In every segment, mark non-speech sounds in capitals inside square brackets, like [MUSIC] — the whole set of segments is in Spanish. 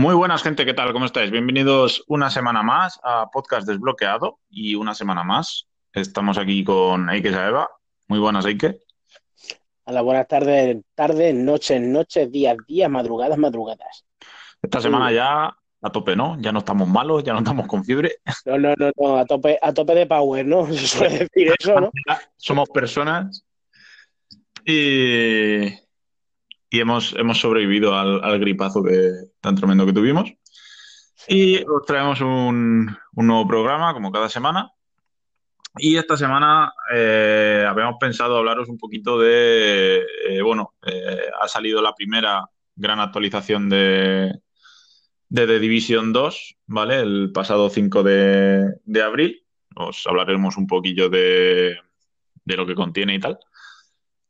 Muy buenas, gente, ¿qué tal? ¿Cómo estáis? Bienvenidos una semana más a Podcast Desbloqueado y una semana más. Estamos aquí con Eike Saeva. Muy buenas, Eike. Hola, buenas tardes, tardes, noches, noches, días, días, madrugadas, madrugadas. Esta semana ya a tope, ¿no? Ya no estamos malos, ya no estamos con fiebre. No, no, no, no, a tope, a tope de power, ¿no? [LAUGHS] Se suele decir eso, ¿no? [LAUGHS] Somos personas y, y hemos, hemos sobrevivido al, al gripazo que, tan tremendo que tuvimos. Y os traemos un, un nuevo programa, como cada semana. Y esta semana eh, habíamos pensado hablaros un poquito de, eh, bueno, eh, ha salido la primera gran actualización de, de The Division 2, ¿vale? El pasado 5 de, de abril. Os hablaremos un poquillo de, de lo que contiene y tal.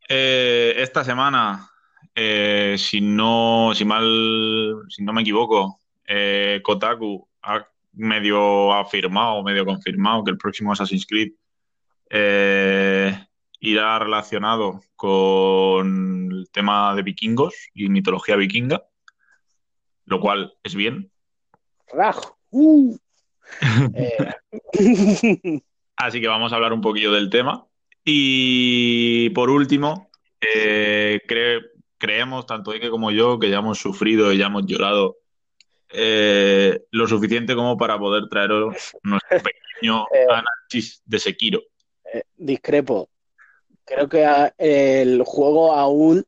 Esta semana eh, si no, si mal, si no me equivoco, eh, Kotaku ha medio afirmado, medio confirmado que el próximo Assassin's Creed eh, irá relacionado con el tema de vikingos y mitología vikinga, lo cual es bien. Rajo. Uh. [LAUGHS] Así que vamos a hablar un poquillo del tema. Y por último, eh, cre- creemos, tanto Ike como yo, que ya hemos sufrido y ya hemos llorado eh, lo suficiente como para poder traeros nuestro [LAUGHS] pequeño Eh. análisis de Sekiro. eh, discrepo. Creo que a- el juego aún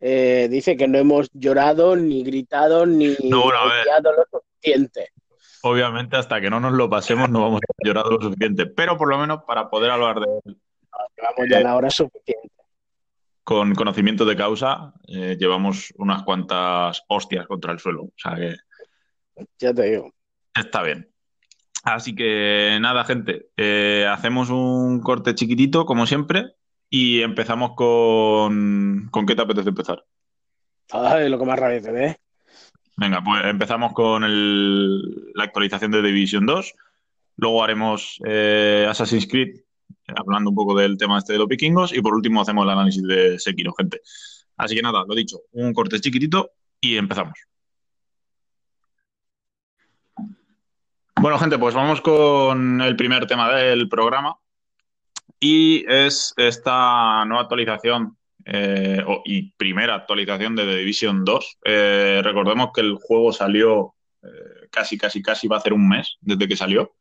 eh, dice que no hemos llorado, ni gritado, ni No, bueno, odiado lo suficiente. Obviamente, hasta que no nos lo pasemos, no vamos a llorar lo suficiente, pero por lo menos para poder hablar de él Llevamos ya la hora suficiente. Con conocimiento de causa, eh, llevamos unas cuantas hostias contra el suelo. O sea que Ya te digo. Está bien. Así que nada, gente, eh, hacemos un corte chiquitito, como siempre, y empezamos con... ¿Con qué te apetece empezar? Ay, lo que más rabia te dé. Venga, pues empezamos con el- la actualización de Division 2, luego haremos eh, Assassin's Creed, hablando un poco del tema este de los vikingos, y por último hacemos el análisis de Sekiro, gente. Así que nada, lo dicho, un corte chiquitito y empezamos. Bueno, gente, pues vamos con el primer tema del programa y es esta nueva actualización eh, y primera actualización de The Division 2. Eh, recordemos que el juego salió eh, casi, casi, casi va a hacer un mes desde que salió.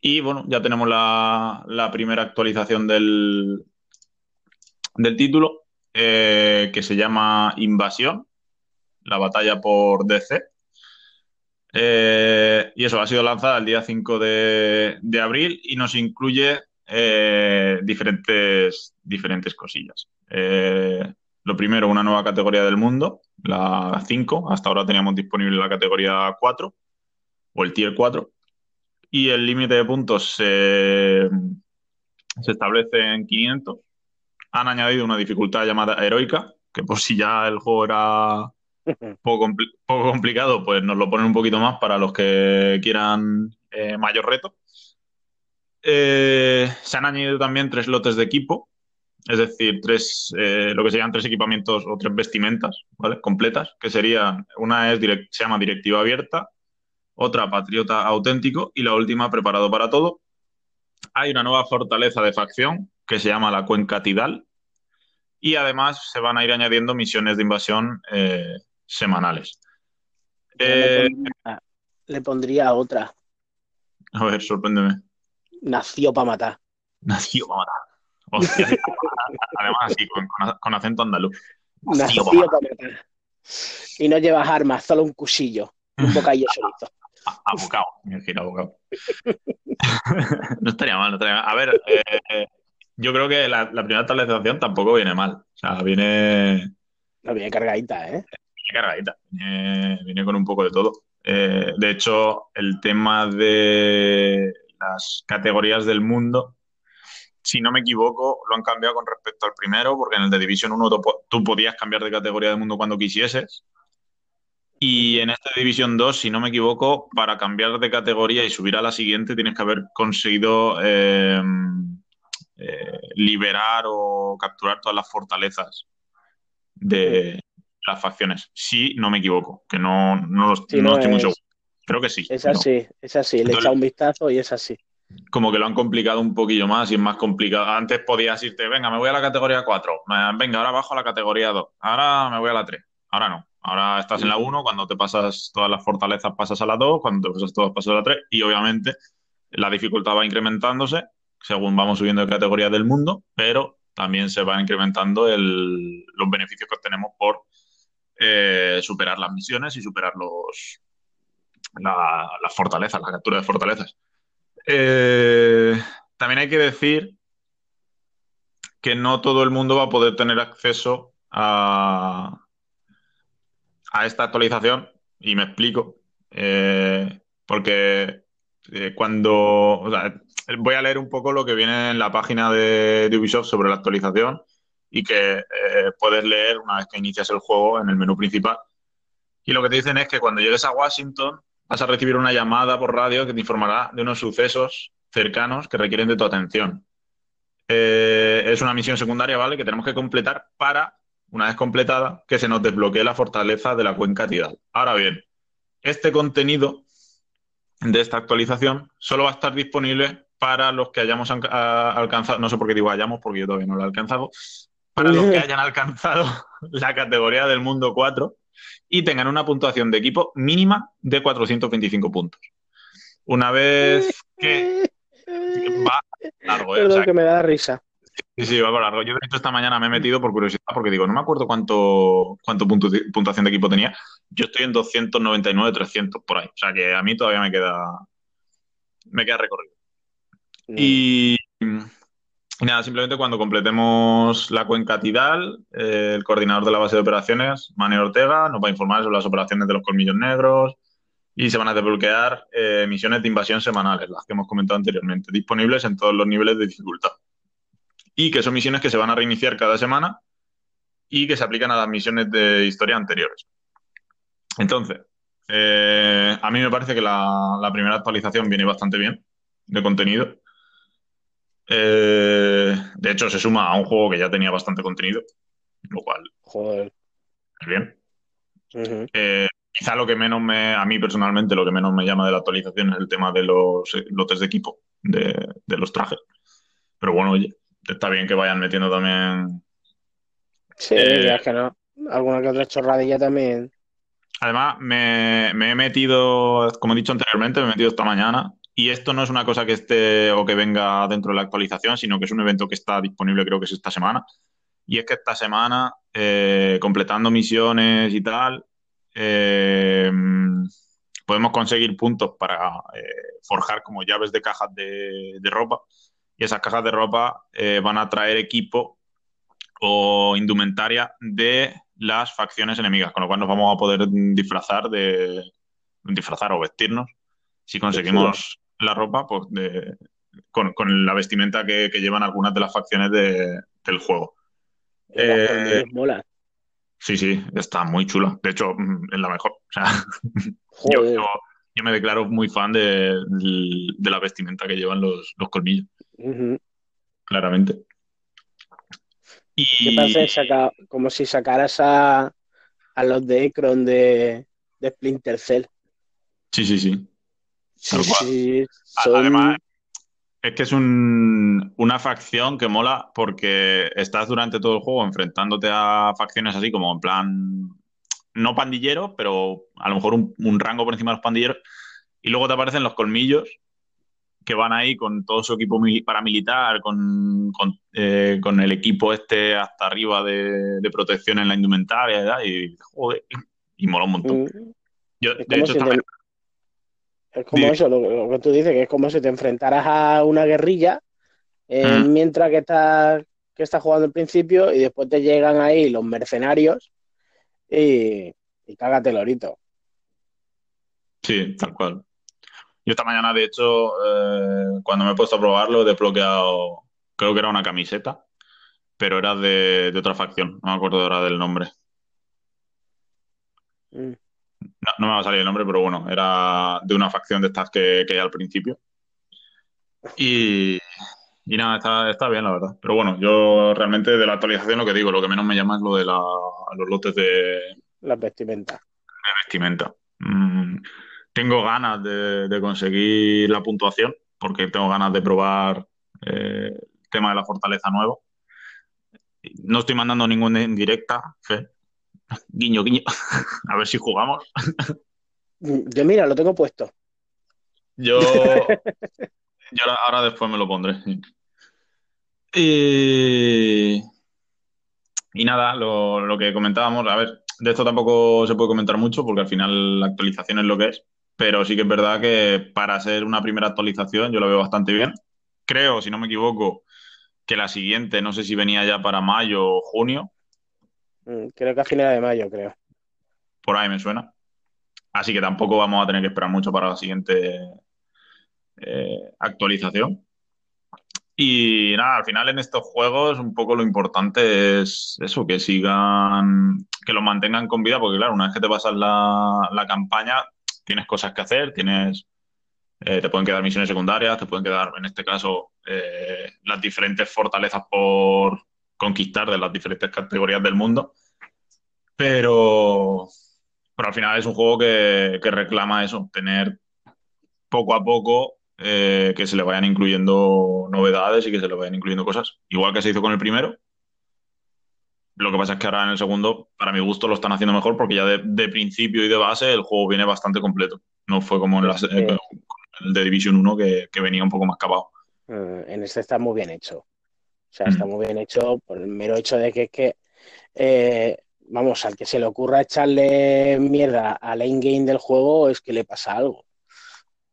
Y bueno, ya tenemos la, primera actualización del, del título eh, que se llama Invasión, la batalla por DC. Eh, y eso ha sido lanzada el día 5 de, de abril y nos incluye eh, diferentes, diferentes cosillas. Lo primero, una nueva categoría del mundo, la 5. Hasta ahora teníamos disponible la categoría 4 o el tier 4. Y el límite de puntos se, se establece en 500. Han añadido una dificultad llamada heroica, que por si ya el juego era [LAUGHS] poco, poco complicado, pues nos lo ponen un poquito más para los que quieran eh, mayor reto. Eh, se han añadido también tres lotes de equipo, es decir, tres, eh, lo que serían tres equipamientos o tres vestimentas, ¿vale? Completas, que serían, una es direct- se llama directiva abierta, otra patriota auténtico y la última preparado para todo. Hay una nueva fortaleza de facción que se llama la Cuenca Tidal y además se van a ir añadiendo misiones de invasión eh, semanales. Eh, le, pondría, le pondría otra. a ver, sorpréndeme. Nació para matar. Nació para matar. Hostia, además así, con, acento andaluz. Nació Nació para matar. matar. Y no llevas armas, solo un cuchillo. Un bocadillo solito. A- Abocado, me gira abocado. [LAUGHS] No estaría mal, no estaría mal. A ver, eh, yo creo que la, la primera actualización tampoco viene mal. O sea, viene, No viene cargadita, ¿eh? viene cargadita, viene, viene con un poco de todo. Eh, de hecho, el tema de las categorías del mundo, si no me equivoco, lo han cambiado con respecto al primero, porque en el de Division 1 tú, po- tú podías cambiar de categoría de mundo cuando quisieses. Y en este Division 2, si no me equivoco, para cambiar de categoría y subir a la siguiente tienes que haber conseguido eh, eh, liberar o capturar todas las fortalezas de, las facciones, si no me equivoco, que no, no, Sí, no no, estoy es, seguro. Creo que sí. es así, es así. Le he Entonces, echado un vistazo y es así. como que lo han complicado un poquillo más y es más complicado. Antes podías irte, venga, me voy a la categoría 4, me- venga, ahora bajo a la categoría 2, ahora me voy a la 3. Ahora no. Ahora estás en la 1, cuando te pasas todas las fortalezas pasas a la 2, cuando te pasas todas pasas a la 3 y obviamente la dificultad va incrementándose según vamos subiendo de categoría del mundo, pero también se van incrementando los beneficios que obtenemos por eh, superar las misiones y superar los, la- las fortalezas, la captura de fortalezas. Eh, también hay que decir que no todo el mundo va a poder tener acceso a, a esta actualización y me explico. Eh, porque eh, cuando... o sea, voy a leer un poco lo que viene en la página de, Ubisoft sobre la actualización y que eh, puedes leer una vez que inicias el juego en el menú principal. Y lo que te dicen es que cuando llegues a Washington vas a recibir una llamada por radio que te informará de unos sucesos cercanos que requieren de tu atención. Eh, es una misión secundaria, ¿vale? Que tenemos que completar para, una vez completada, que se nos desbloquee la fortaleza de la cuenca Tidal. Ahora bien, este contenido de esta actualización solo va a estar disponible para los que hayamos alcanzado, no sé por qué digo hayamos, porque yo todavía no lo he alcanzado, para los que [LAUGHS] hayan alcanzado la categoría del mundo 4 y tengan una puntuación de equipo mínima de 425 puntos. Una vez que [LAUGHS] va largo, ¿eh? O Perdón, sea, que me da risa. Sí, sí, va por largo. Yo de hecho esta mañana me he metido por curiosidad porque digo, no me acuerdo cuánto, cuánto puntu- puntuación de equipo tenía. Yo estoy en 299, 300 por ahí. O sea que a mí todavía me queda, me queda recorrido. Y, y nada, simplemente cuando completemos la cuenca Tidal, eh, el coordinador de la base de operaciones, Manuel Ortega, nos va a informar sobre las operaciones de los colmillos negros y se van a desbloquear eh, misiones de invasión semanales, las que hemos comentado anteriormente, disponibles en todos los niveles de dificultad. Y que son misiones que se van a reiniciar cada semana y que se aplican a las misiones de historia anteriores. Entonces, eh, a mí me parece que la, la primera actualización viene bastante bien de contenido. Eh, de hecho, se suma a un juego que ya tenía bastante contenido, lo cual Joder. es bien. Eh, quizá lo que menos me, a mí personalmente, lo que menos me llama de la actualización es el tema de los lotes de equipo, de, de los trajes. Pero bueno, oye, está bien que vayan metiendo también. Sí, Eh, ya es que no. Alguna que otra chorradilla también. Además, me, me he metido, como he dicho anteriormente, me he metido esta mañana. Y esto no es una cosa que esté o que venga dentro de la actualización, sino que es un evento que está disponible, creo que es esta semana. Y es que esta semana, eh, completando misiones y tal, eh, podemos conseguir puntos para eh, forjar como llaves de cajas de, de ropa. Y esas cajas de ropa eh, van a traer equipo o indumentaria de las facciones enemigas, con lo cual nos vamos a poder disfrazar de disfrazar o vestirnos si conseguimos la ropa pues de, con, con la vestimenta que, que llevan algunas de las facciones de- del juego. Eh, molan. Sí, sí, está muy chula. De hecho, mm, es la mejor. O sea, [LAUGHS] yo, yo- yo me declaro muy fan de, de la vestimenta que llevan los, los colmillos, Claramente. ¿Qué parece saca, como si sacaras a, a los de Ekron de, de Splinter Cell? sí, sí, sí. Son- Además, es que es un- una facción que mola porque estás durante todo el juego enfrentándote a facciones así como en plan, no pandilleros, pero a lo mejor un, un rango por encima de los pandilleros. Y luego te aparecen los colmillos que van ahí con todo su equipo mili- paramilitar, con, con, eh, con el equipo este hasta arriba de, de protección en la indumentaria y, tal, y joder, y mola un montón. Mm, Yo, de hecho, si te- Es como eso, lo, lo que tú dices, que es como si te enfrentaras a una guerrilla eh, Mm. mientras que estás, que estás jugando al principio y después te llegan ahí los mercenarios y, y cágate lorito. Sí, tal cual. Yo esta mañana, de hecho, eh, cuando me he puesto a probarlo, he desbloqueado, creo que era una camiseta, pero era de, de otra facción, no me acuerdo ahora del nombre. Mm. No, no me va a salir el nombre, pero bueno, era de una facción de estas que, que hay al principio. Y, y nada, está, está bien, la verdad. Pero bueno, yo realmente de la actualización lo que digo, lo que menos me llama es lo de la, los lotes de, Las vestimentas. de vestimenta. Mm, tengo ganas de, de conseguir la puntuación, porque tengo ganas de probar eh, el tema de la fortaleza nuevo. No estoy mandando ninguna en directa, Fe. Guiño, guiño. [LAUGHS] A ver si jugamos. Yo, mira, lo tengo puesto. Yo, [LAUGHS] yo ahora, ahora después me lo pondré. Y, y nada, lo, lo que comentábamos, a ver, de esto tampoco se puede comentar mucho porque al final la actualización es lo que es, pero sí que es verdad que para ser una primera actualización yo lo veo bastante bien. Creo, si no me equivoco, que la siguiente, no sé si venía ya para mayo o junio, Mm, Creo que a finales de mayo, creo. por ahí me suena. Así que tampoco vamos a tener que esperar mucho para la siguiente eh, actualización. Y nada, al final en estos juegos un poco lo importante es eso, que sigan, que los mantengan con vida, porque claro, una vez que te pasas la, la campaña, tienes cosas que hacer, tienes, eh, te pueden quedar misiones secundarias, te pueden quedar, en este caso, eh, las diferentes fortalezas por conquistar de las diferentes categorías del mundo. Pero, pero al final es un juego que, reclama eso, tener poco a poco eh, que se le vayan incluyendo novedades y que se le vayan incluyendo cosas. Igual que se hizo con el primero. Lo que pasa es que ahora en el segundo, para mi gusto, lo están haciendo mejor porque ya de, de principio y de base el juego viene bastante completo. No fue como en la- eh, el de Division 1 que, que venía un poco más capado. Eh, En este está muy bien hecho. O sea, Mm. está muy bien hecho por el mero hecho de que es que, eh, vamos, al que se le ocurra echarle mierda al endgame del juego es que le pasa algo.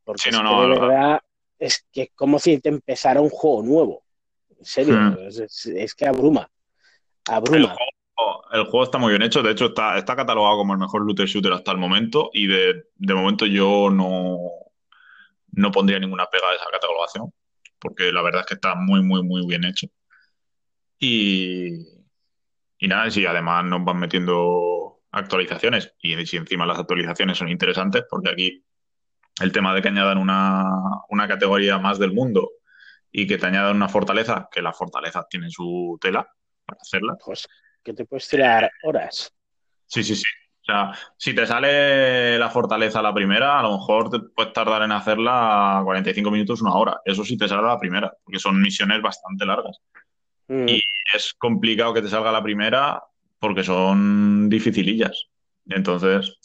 Porque Sí, es no, que no, de verdad es que es como si te empezara un juego nuevo. En serio, Mm. es, es- es que abruma. El juego, el juego está muy bien hecho, de hecho está, está catalogado como el mejor looter shooter hasta el momento. Y de, de momento yo no, no pondría ninguna pega a esa catalogación porque la verdad es que está muy, muy, muy bien hecho. Y, y nada, si además nos van metiendo actualizaciones y si encima las actualizaciones son interesantes porque aquí el tema de que añadan una, una categoría más del mundo y que te añadan una fortaleza, que las fortalezas tienen su tela para hacerlas. Pues que te puedes tirar horas. Sí, sí, sí. O sea, si te sale la fortaleza la primera, a lo mejor te puedes tardar en hacerla 45 minutos, una hora. Eso sí te sale la primera, porque son misiones bastante largas. Mm, Y es complicado que te salga la primera porque son dificilillas. Entonces,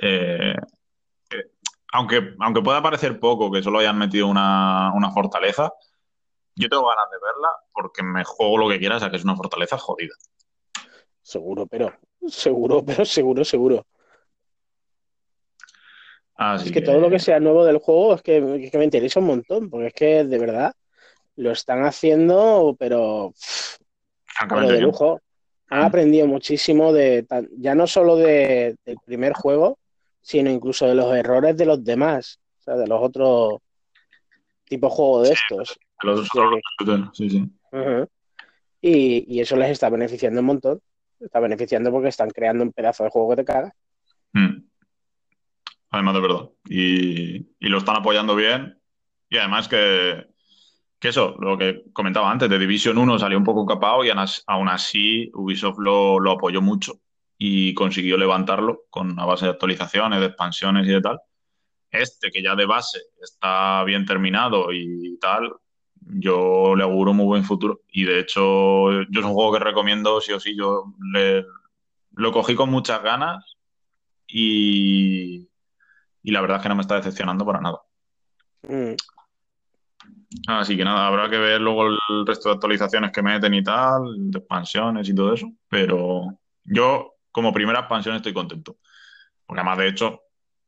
eh, eh, aunque, aunque pueda parecer poco que solo hayan metido una, una fortaleza, yo tengo ganas de verla porque me juego lo que quiera, o sea que es una fortaleza jodida. seguro, pero seguro, pero seguro, seguro. Así Es que todo lo que sea nuevo del juego es que, es que me interesa un montón, porque es que de verdad lo están haciendo, pero, pero de lujo. Han Mm. aprendido muchísimo de ya no solo de- del primer juego, sino incluso de los errores de los demás, o sea, de los otros tipos de juegos de estos. Los sí. Y, y eso les está beneficiando un montón. Está beneficiando porque están creando un pedazo de juego que te cagas. Mm. Además de verdad. Y, y lo están apoyando bien. Y además que, que eso, lo que comentaba antes, de Division 1 salió un poco capado y aún as- aún así Ubisoft lo, lo apoyó mucho y consiguió levantarlo con una base de actualizaciones, de expansiones y de tal. Este, que ya de base está bien terminado y tal, yo le auguro muy buen futuro. Y de hecho, yo es un juego que recomiendo sí o sí. Yo le- lo cogí con muchas ganas y, y la verdad es que no me está decepcionando para nada. Mm. Así que nada, habrá que ver luego el resto de actualizaciones que meten y tal, de expansiones y todo eso. Pero yo, como primera expansión, estoy contento. Porque además, de hecho,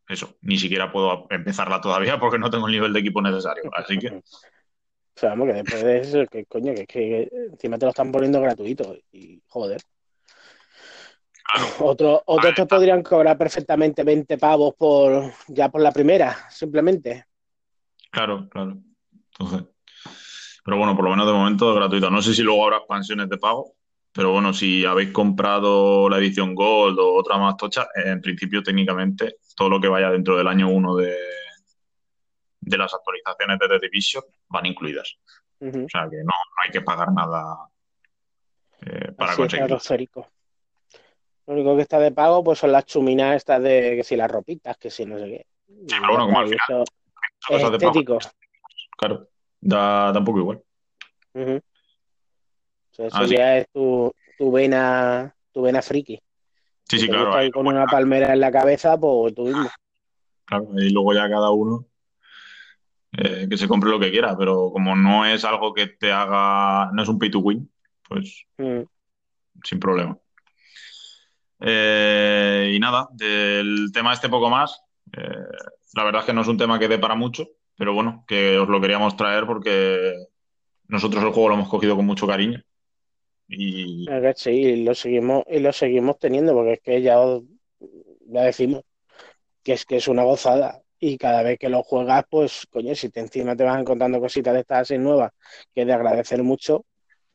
eso, ni siquiera puedo empezarla todavía porque no tengo el nivel de equipo necesario. Así que, [LAUGHS] O sea, vamos, que después de eso, que coño, que, es que encima te lo están poniendo gratuito. Y joder. claro, Otro, otros te podrían cobrar perfectamente 20 pavos por ya por la primera, simplemente. claro, claro. Entonces, pero bueno, por lo menos de momento es gratuito. No sé si luego habrá expansiones de pago, pero bueno, si habéis comprado la edición Gold o otra más tocha, en principio técnicamente todo lo que vaya dentro del año 1 de, de las actualizaciones de The Division van incluidas. O sea que no, no hay que pagar nada eh, para conseguirlo. Lo único que está de pago pues son las chuminas estas de que si las ropitas, que si no sé qué. Sí, pero bueno, como al final, es pago, estético. claro, da, da un poco igual. O sea, eso ya es tu, tu vena, tu vena friki. Sí, sí, claro, ahí con una palmera en la cabeza, pues tú mismo. claro, ahí luego ya cada uno eh, que se compre lo que quiera, pero como no es algo que te haga, no es un pay to win, pues Mm. sin problema. Eh, y nada, del tema este poco más. Eh, la verdad es que no es un tema que dé para mucho, pero bueno, que os lo queríamos traer porque nosotros el juego lo hemos cogido con mucho cariño. Y sí, y lo seguimos, y lo seguimos teniendo, porque es que ya os- ya decimos que es que es una gozada. Y cada vez que lo juegas, pues, coño, si te encima te vas encontrando cositas de estas así nuevas, que es de agradecer mucho,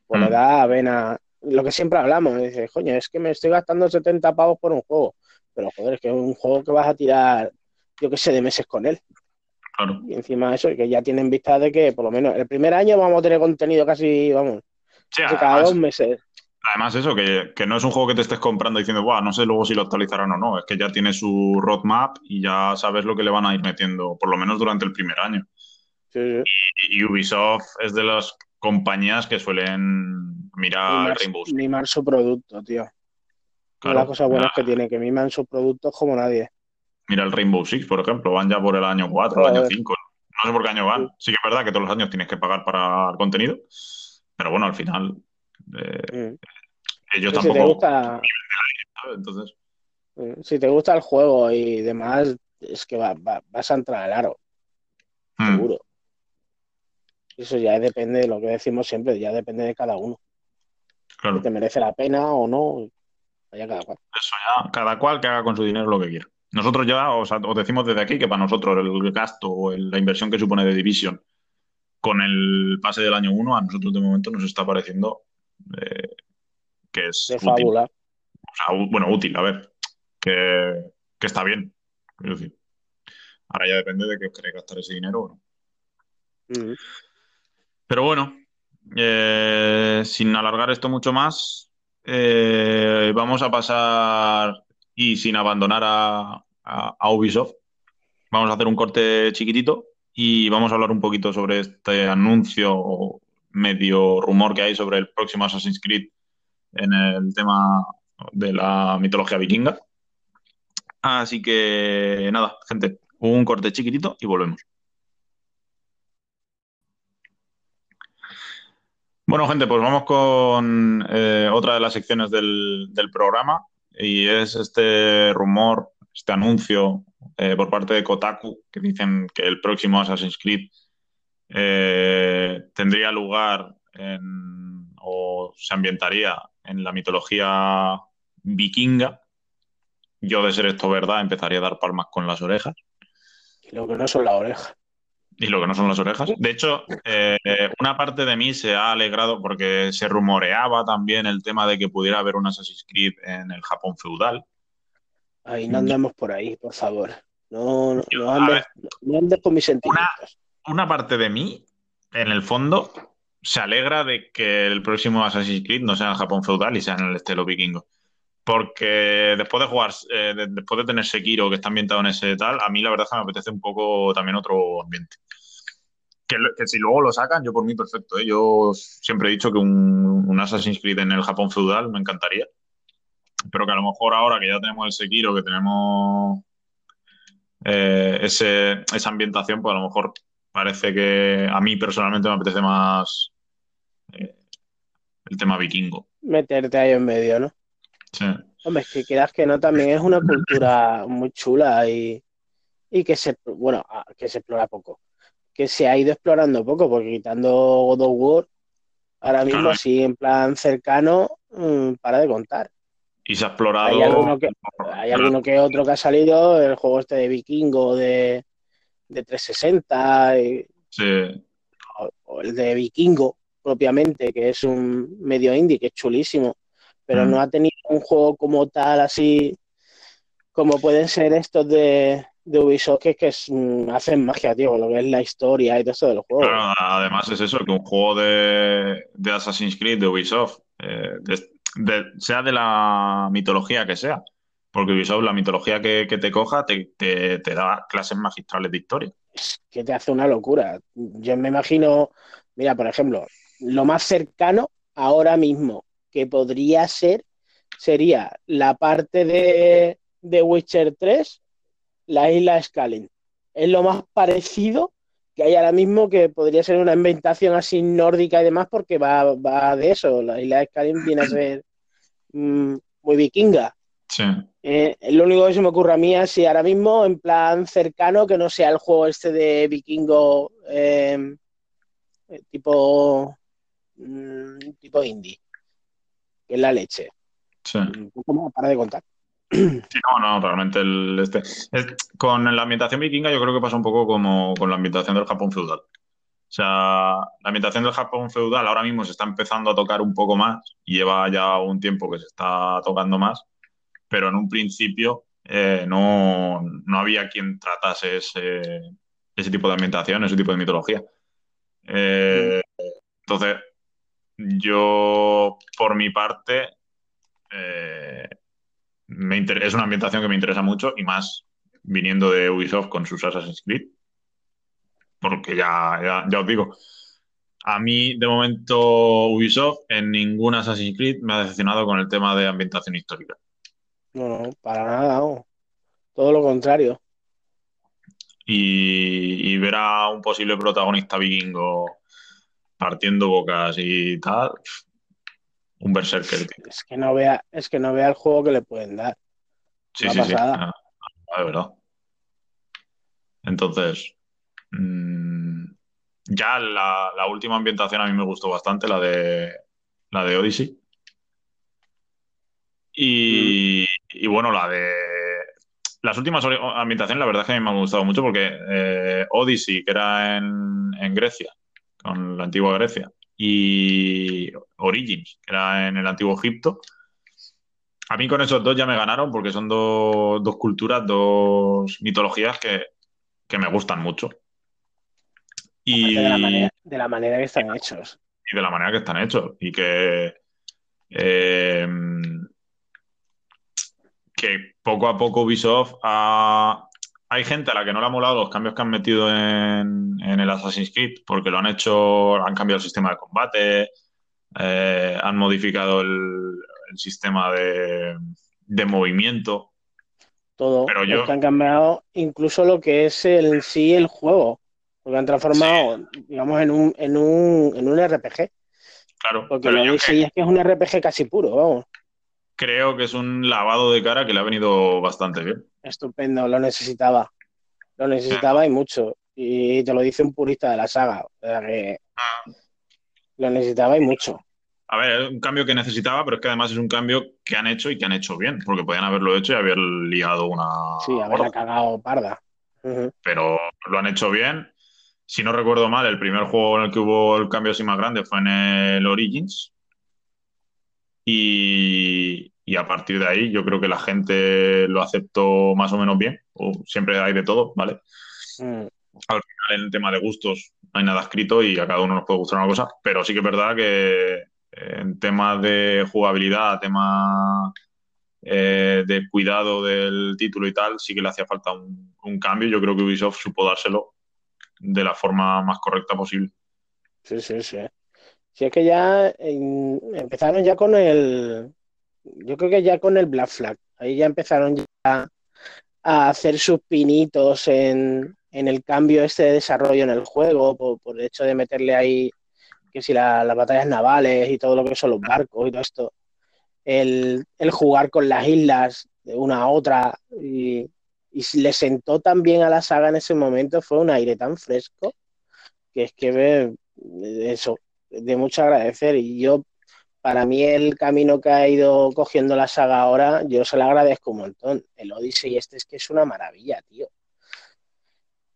pues le Mm. da vena. Lo que siempre hablamos, dices, coño, es que me estoy gastando 70 pavos por un juego. Pero joder, es que es un juego que vas a tirar, yo qué sé, de meses con él. claro, Y encima eso, que ya tienen vista de que por lo menos el primer año vamos a tener contenido casi, vamos, Sí, casi cada dos meses. Además eso, que, que no es un juego que te estés comprando diciendo, Buah, no sé luego si lo actualizarán o no, es que ya tiene su roadmap y ya sabes lo que le van a ir metiendo, por lo menos durante el primer año. Sí, sí. Y Ubisoft es de las compañías que suelen mirar Mimar, Rainbow Six. mimar su producto, tío. Una de las cosas buenas que tiene, que miman sus productos como nadie. mira el Rainbow Six, por ejemplo, van ya por el año 4, el año Joder, 5. No sé por qué año van. sí. Sí que es verdad que todos los años tienes que pagar para el contenido, pero bueno, al final eh, Mm. ellos Y si te tampoco, gusta, ¿sabes? Entonces, mm, si te gusta el juego y demás, es que va- va- vas a entrar al aro, mm, seguro. Eso ya depende de lo que decimos siempre, ya depende de cada uno. Si claro. te merece la pena o no, vaya cada cual. Eso ya, cada cual que haga con su dinero lo que quiera. Nosotros ya os, os decimos desde aquí que para nosotros el gasto o la inversión que supone de Division con el pase del año 1 a nosotros de momento nos está pareciendo eh, que es De útil. fábula. O sea, u- bueno, útil, a ver, que, que está bien. Quiero decir, ahora ya depende de que os queréis gastar ese dinero o no. Pero bueno, eh, sin alargar esto mucho más, eh, vamos a pasar y sin abandonar a, a- a Ubisoft, vamos a hacer un corte chiquitito y vamos a hablar un poquito sobre este anuncio o medio rumor que hay sobre el próximo Assassin's Creed en el tema de la mitología vikinga. Así que nada, gente, un corte chiquitito y volvemos. Bueno, gente, pues vamos con eh, otra de las secciones del, programa y es este rumor, este anuncio eh, por parte de Kotaku que dicen que el próximo Assassin's Creed eh, tendría lugar en, o se ambientaría en la mitología vikinga. Yo, de ser esto verdad, empezaría a dar palmas con las orejas. Y lo que no son las orejas. Y lo que no son las orejas. De hecho, eh, una parte de mí se ha alegrado porque se rumoreaba también el tema de que pudiera haber un Assassin's Creed en el Japón feudal. Ahí no andemos por ahí, por favor. No, no, andes, ver, no andes con mis sentimientos. Una parte de mí, en el fondo, se alegra de que el próximo Assassin's Creed no sea en el Japón feudal y sea en el estilo vikingo. Porque después de jugar, eh, de- después de tener Sekiro, que está ambientado en ese tal, a mí la verdad es que me apetece un poco también otro ambiente. Que, si luego lo sacan, yo por mí perfecto, ¿eh? Yo siempre he dicho que un, un Assassin's Creed en el Japón feudal me encantaría. Pero que a lo mejor ahora que ya tenemos el Sekiro, que tenemos eh, ese, esa ambientación, pues a lo mejor parece que a mí personalmente me apetece más eh, el tema vikingo. Meterte ahí en medio, ¿no? Sí. Hombre, es que quieras que no, también es una cultura muy chula y, y que se, bueno, que se explora poco. Que se ha ido explorando poco, porque quitando God of War, ahora mismo Claro, así en plan cercano, mm, para de contar. y se ha Hay explorado. alguno que, hay alguno que otro que ha salido, el juego este de Vikingo de, de 360, y- Sí, o, o el de Vikingo propiamente, que es un medio indie, que es chulísimo, pero Mm. no ha tenido un juego como tal, así como pueden ser estos de, de Ubisoft, que, es que es, mm, hacen magia, tío, lo que es la historia y todo eso del juego. Claro, además es eso, que un juego de, de Assassin's Creed, de Ubisoft, eh, de- sea de la mitología que sea. Porque Ubisoft, la mitología que, te coja, te, da clases magistrales de historia. Es que te hace una locura. Yo me imagino, mira, por ejemplo, lo más cercano ahora mismo que podría ser sería la parte de, de Witcher 3, la isla Skalin. Es lo más parecido que hay ahora mismo que podría ser una inventación así nórdica y demás, porque va, de eso. La isla Skalin viene a ser mm, muy vikinga. Sí. Eh, lo único que se me ocurre a mí es si ahora mismo, en plan cercano, que no sea el juego este de vikingo em, tipo, mm, tipo indie, que es la leche. Sí. Un poco más para de contar. Sí, no, no, realmente el, este, con la ambientación vikinga yo creo que pasa un poco como con la ambientación del Japón feudal. O sea, la ambientación del Japón feudal ahora mismo se está empezando a tocar un poco más y lleva ya un tiempo que se está tocando más, pero en un principio eh, no, había quien tratase ese, ese, tipo de ambientación, ese tipo de mitología. Eh, entonces, yo, por mi parte, eh, es una ambientación que me interesa mucho y más viniendo de Ubisoft con sus Assassin's Creed. Porque ya, ya, os digo, a mí de momento Ubisoft en ningún Assassin's Creed me ha decepcionado con el tema de ambientación histórica. No, no, para nada, todo lo contrario. Y, y, ver a un posible protagonista vikingo partiendo bocas y tal, un berserker. Es que no vea, es que no vea el juego que le pueden dar. Sí, sí, sí. Ah, ah, verdad. Entonces, mm, ya la, última ambientación a mí me gustó bastante, la de la de Odyssey. Y, bueno, la de las últimas ambientaciones, la verdad es que a mí me han gustado mucho porque eh, Odyssey, que era en, en Grecia, con la antigua Grecia, y Origins, que era en el antiguo Egipto. A mí con esos dos ya me ganaron porque son dos, culturas, dos mitologías que, me gustan mucho. Y de la, manera, que están hechos. Y de la manera que están hechos. Y que, eh, que poco a poco Ubisoft ha, hay gente a la que no le ha molado los cambios que han metido en, el Assassin's Creed, porque lo han hecho, han cambiado el sistema de combate, eh, han modificado el, sistema de, movimiento. Todo. Pero yo... han cambiado incluso lo que es el sí el juego. Porque han transformado, digamos, en un, en un, en un RPG. Claro. Porque lo que es que es un RPG casi puro, vamos. Creo que es un lavado de cara que le ha venido bastante bien estupendo, lo necesitaba. Lo necesitaba y mucho. Y te lo dice un purista de la saga. O sea que lo necesitaba y mucho. A ver, es un cambio que necesitaba, pero es que además es un cambio que han hecho y que han hecho bien, porque podían haberlo hecho y haber liado una. Sí, haberla cagado parda. Pero lo han hecho bien. Si no recuerdo mal, el primer juego en el que hubo el cambio así más grande fue en el Origins. Y, y a partir de ahí yo creo que la gente lo aceptó más o menos bien, o siempre hay de todo, ¿vale? Mm. Al final en el tema de gustos no hay nada escrito y a cada uno nos puede gustar una cosa, pero sí que es verdad que eh, en temas de jugabilidad, tema eh, de cuidado del título y tal, sí que le hacía falta un, un cambio. Yo creo que Ubisoft supo dárselo de la forma más correcta posible. Sí, sí, sí. Si es que ya empezaron ya con el, yo creo que ya con el Black Flag, ahí ya empezaron ya a hacer sus pinitos en, el cambio este de desarrollo en el juego, por, el hecho de meterle ahí que si las batallas navales y todo lo que son los barcos y todo esto, el, jugar con las islas de una a otra y, y le sentó tan bien a la saga en ese momento, fue un aire tan fresco que es que eso, de mucho agradecer y yo para mí el camino que ha ido cogiendo la saga ahora, yo se lo agradezco un montón. El Odyssey este es que es una maravilla, tío.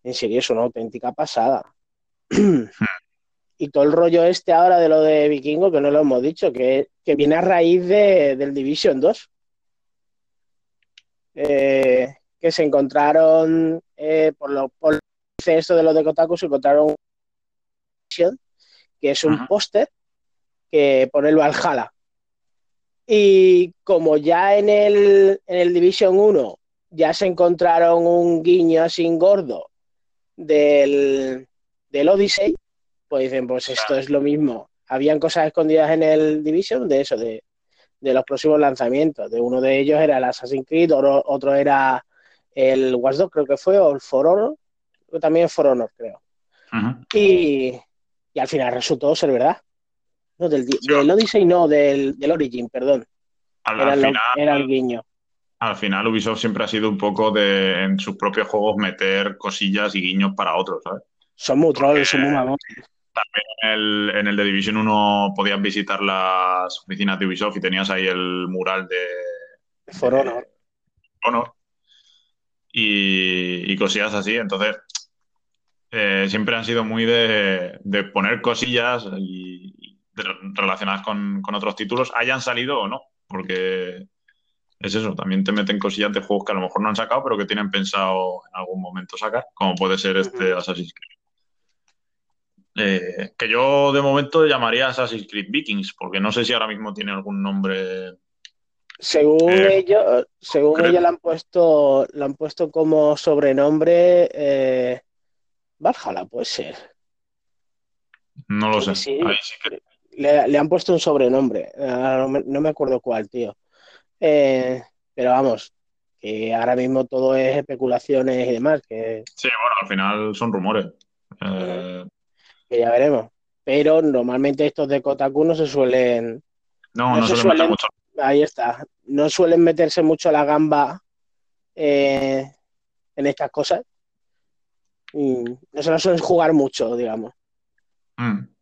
En serio, es una auténtica pasada. y todo el rollo este ahora de lo de Vikingo, que no lo hemos dicho, que, viene a raíz de, del Division 2. Eh, que se encontraron eh, por lo por esto de los de Kotaku se encontraron que es un póster que pone el Valhalla. Y como ya en el, en el Division 1 ya se encontraron un guiño así gordo del, del Odyssey, pues dicen, pues esto es lo mismo. Habían cosas escondidas en el Division de eso, de, de los próximos lanzamientos. De uno de ellos era el Assassin's Creed, otro, era el Watch Dogs, creo que fue, o el For Honor, también For Honor, creo. y, y, al final resultó ser verdad. No, del, del Odyssey, no, del, del Origin, perdón. Al, final, era el guiño. Al final, Ubisoft siempre ha sido un poco de en sus propios juegos meter cosillas y guiños para otros, ¿sabes? Son muy trolls, son muy mamones. También en el, en el de Division 1 podías visitar las oficinas de Ubisoft y tenías ahí el mural de. For Honor. Honor. Y, y, cosillas así. Entonces, eh, siempre han sido muy de, de poner cosillas y, relacionadas con, con, otros títulos, hayan salido o no. Porque es eso, también te meten cosillas de juegos que a lo mejor no han sacado, pero que tienen pensado en algún momento sacar, como puede ser este Assassin's Creed. Eh, que yo de momento llamaría Assassin's Creed Vikings, porque no sé si ahora mismo tiene algún nombre. Según eh, ellos, según ellos le han puesto, le han puesto como sobrenombre eh, Valhalla, puede ser. No lo sé. Le, han puesto un sobrenombre. No me, no me acuerdo cuál, tío. pero vamos, que ahora mismo todo es especulaciones y demás. Que... Sí, bueno, al final son rumores. Eh, ya veremos. Pero normalmente estos de Kotaku no se suelen. No, no, se suelen, mucho. Ahí está. No suelen meterse mucho la gamba eh, en estas cosas. no se las suelen jugar mucho, digamos. Mm.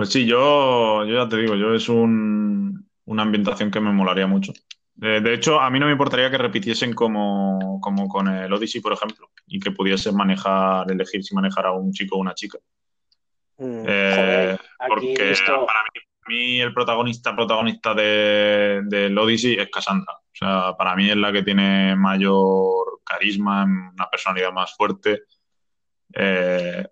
Pues sí, yo, yo ya te digo, yo es un, una ambientación que me molaría mucho. De, hecho, a mí no me importaría que repitiesen como, como, con el Odyssey, por ejemplo, y que pudiese manejar, elegir si manejar a un chico o una chica. Mm, eh, porque para mí, el protagonista, protagonista de, del Odyssey es Cassandra. O sea, para mí es la que tiene mayor carisma, una personalidad más fuerte. Eh,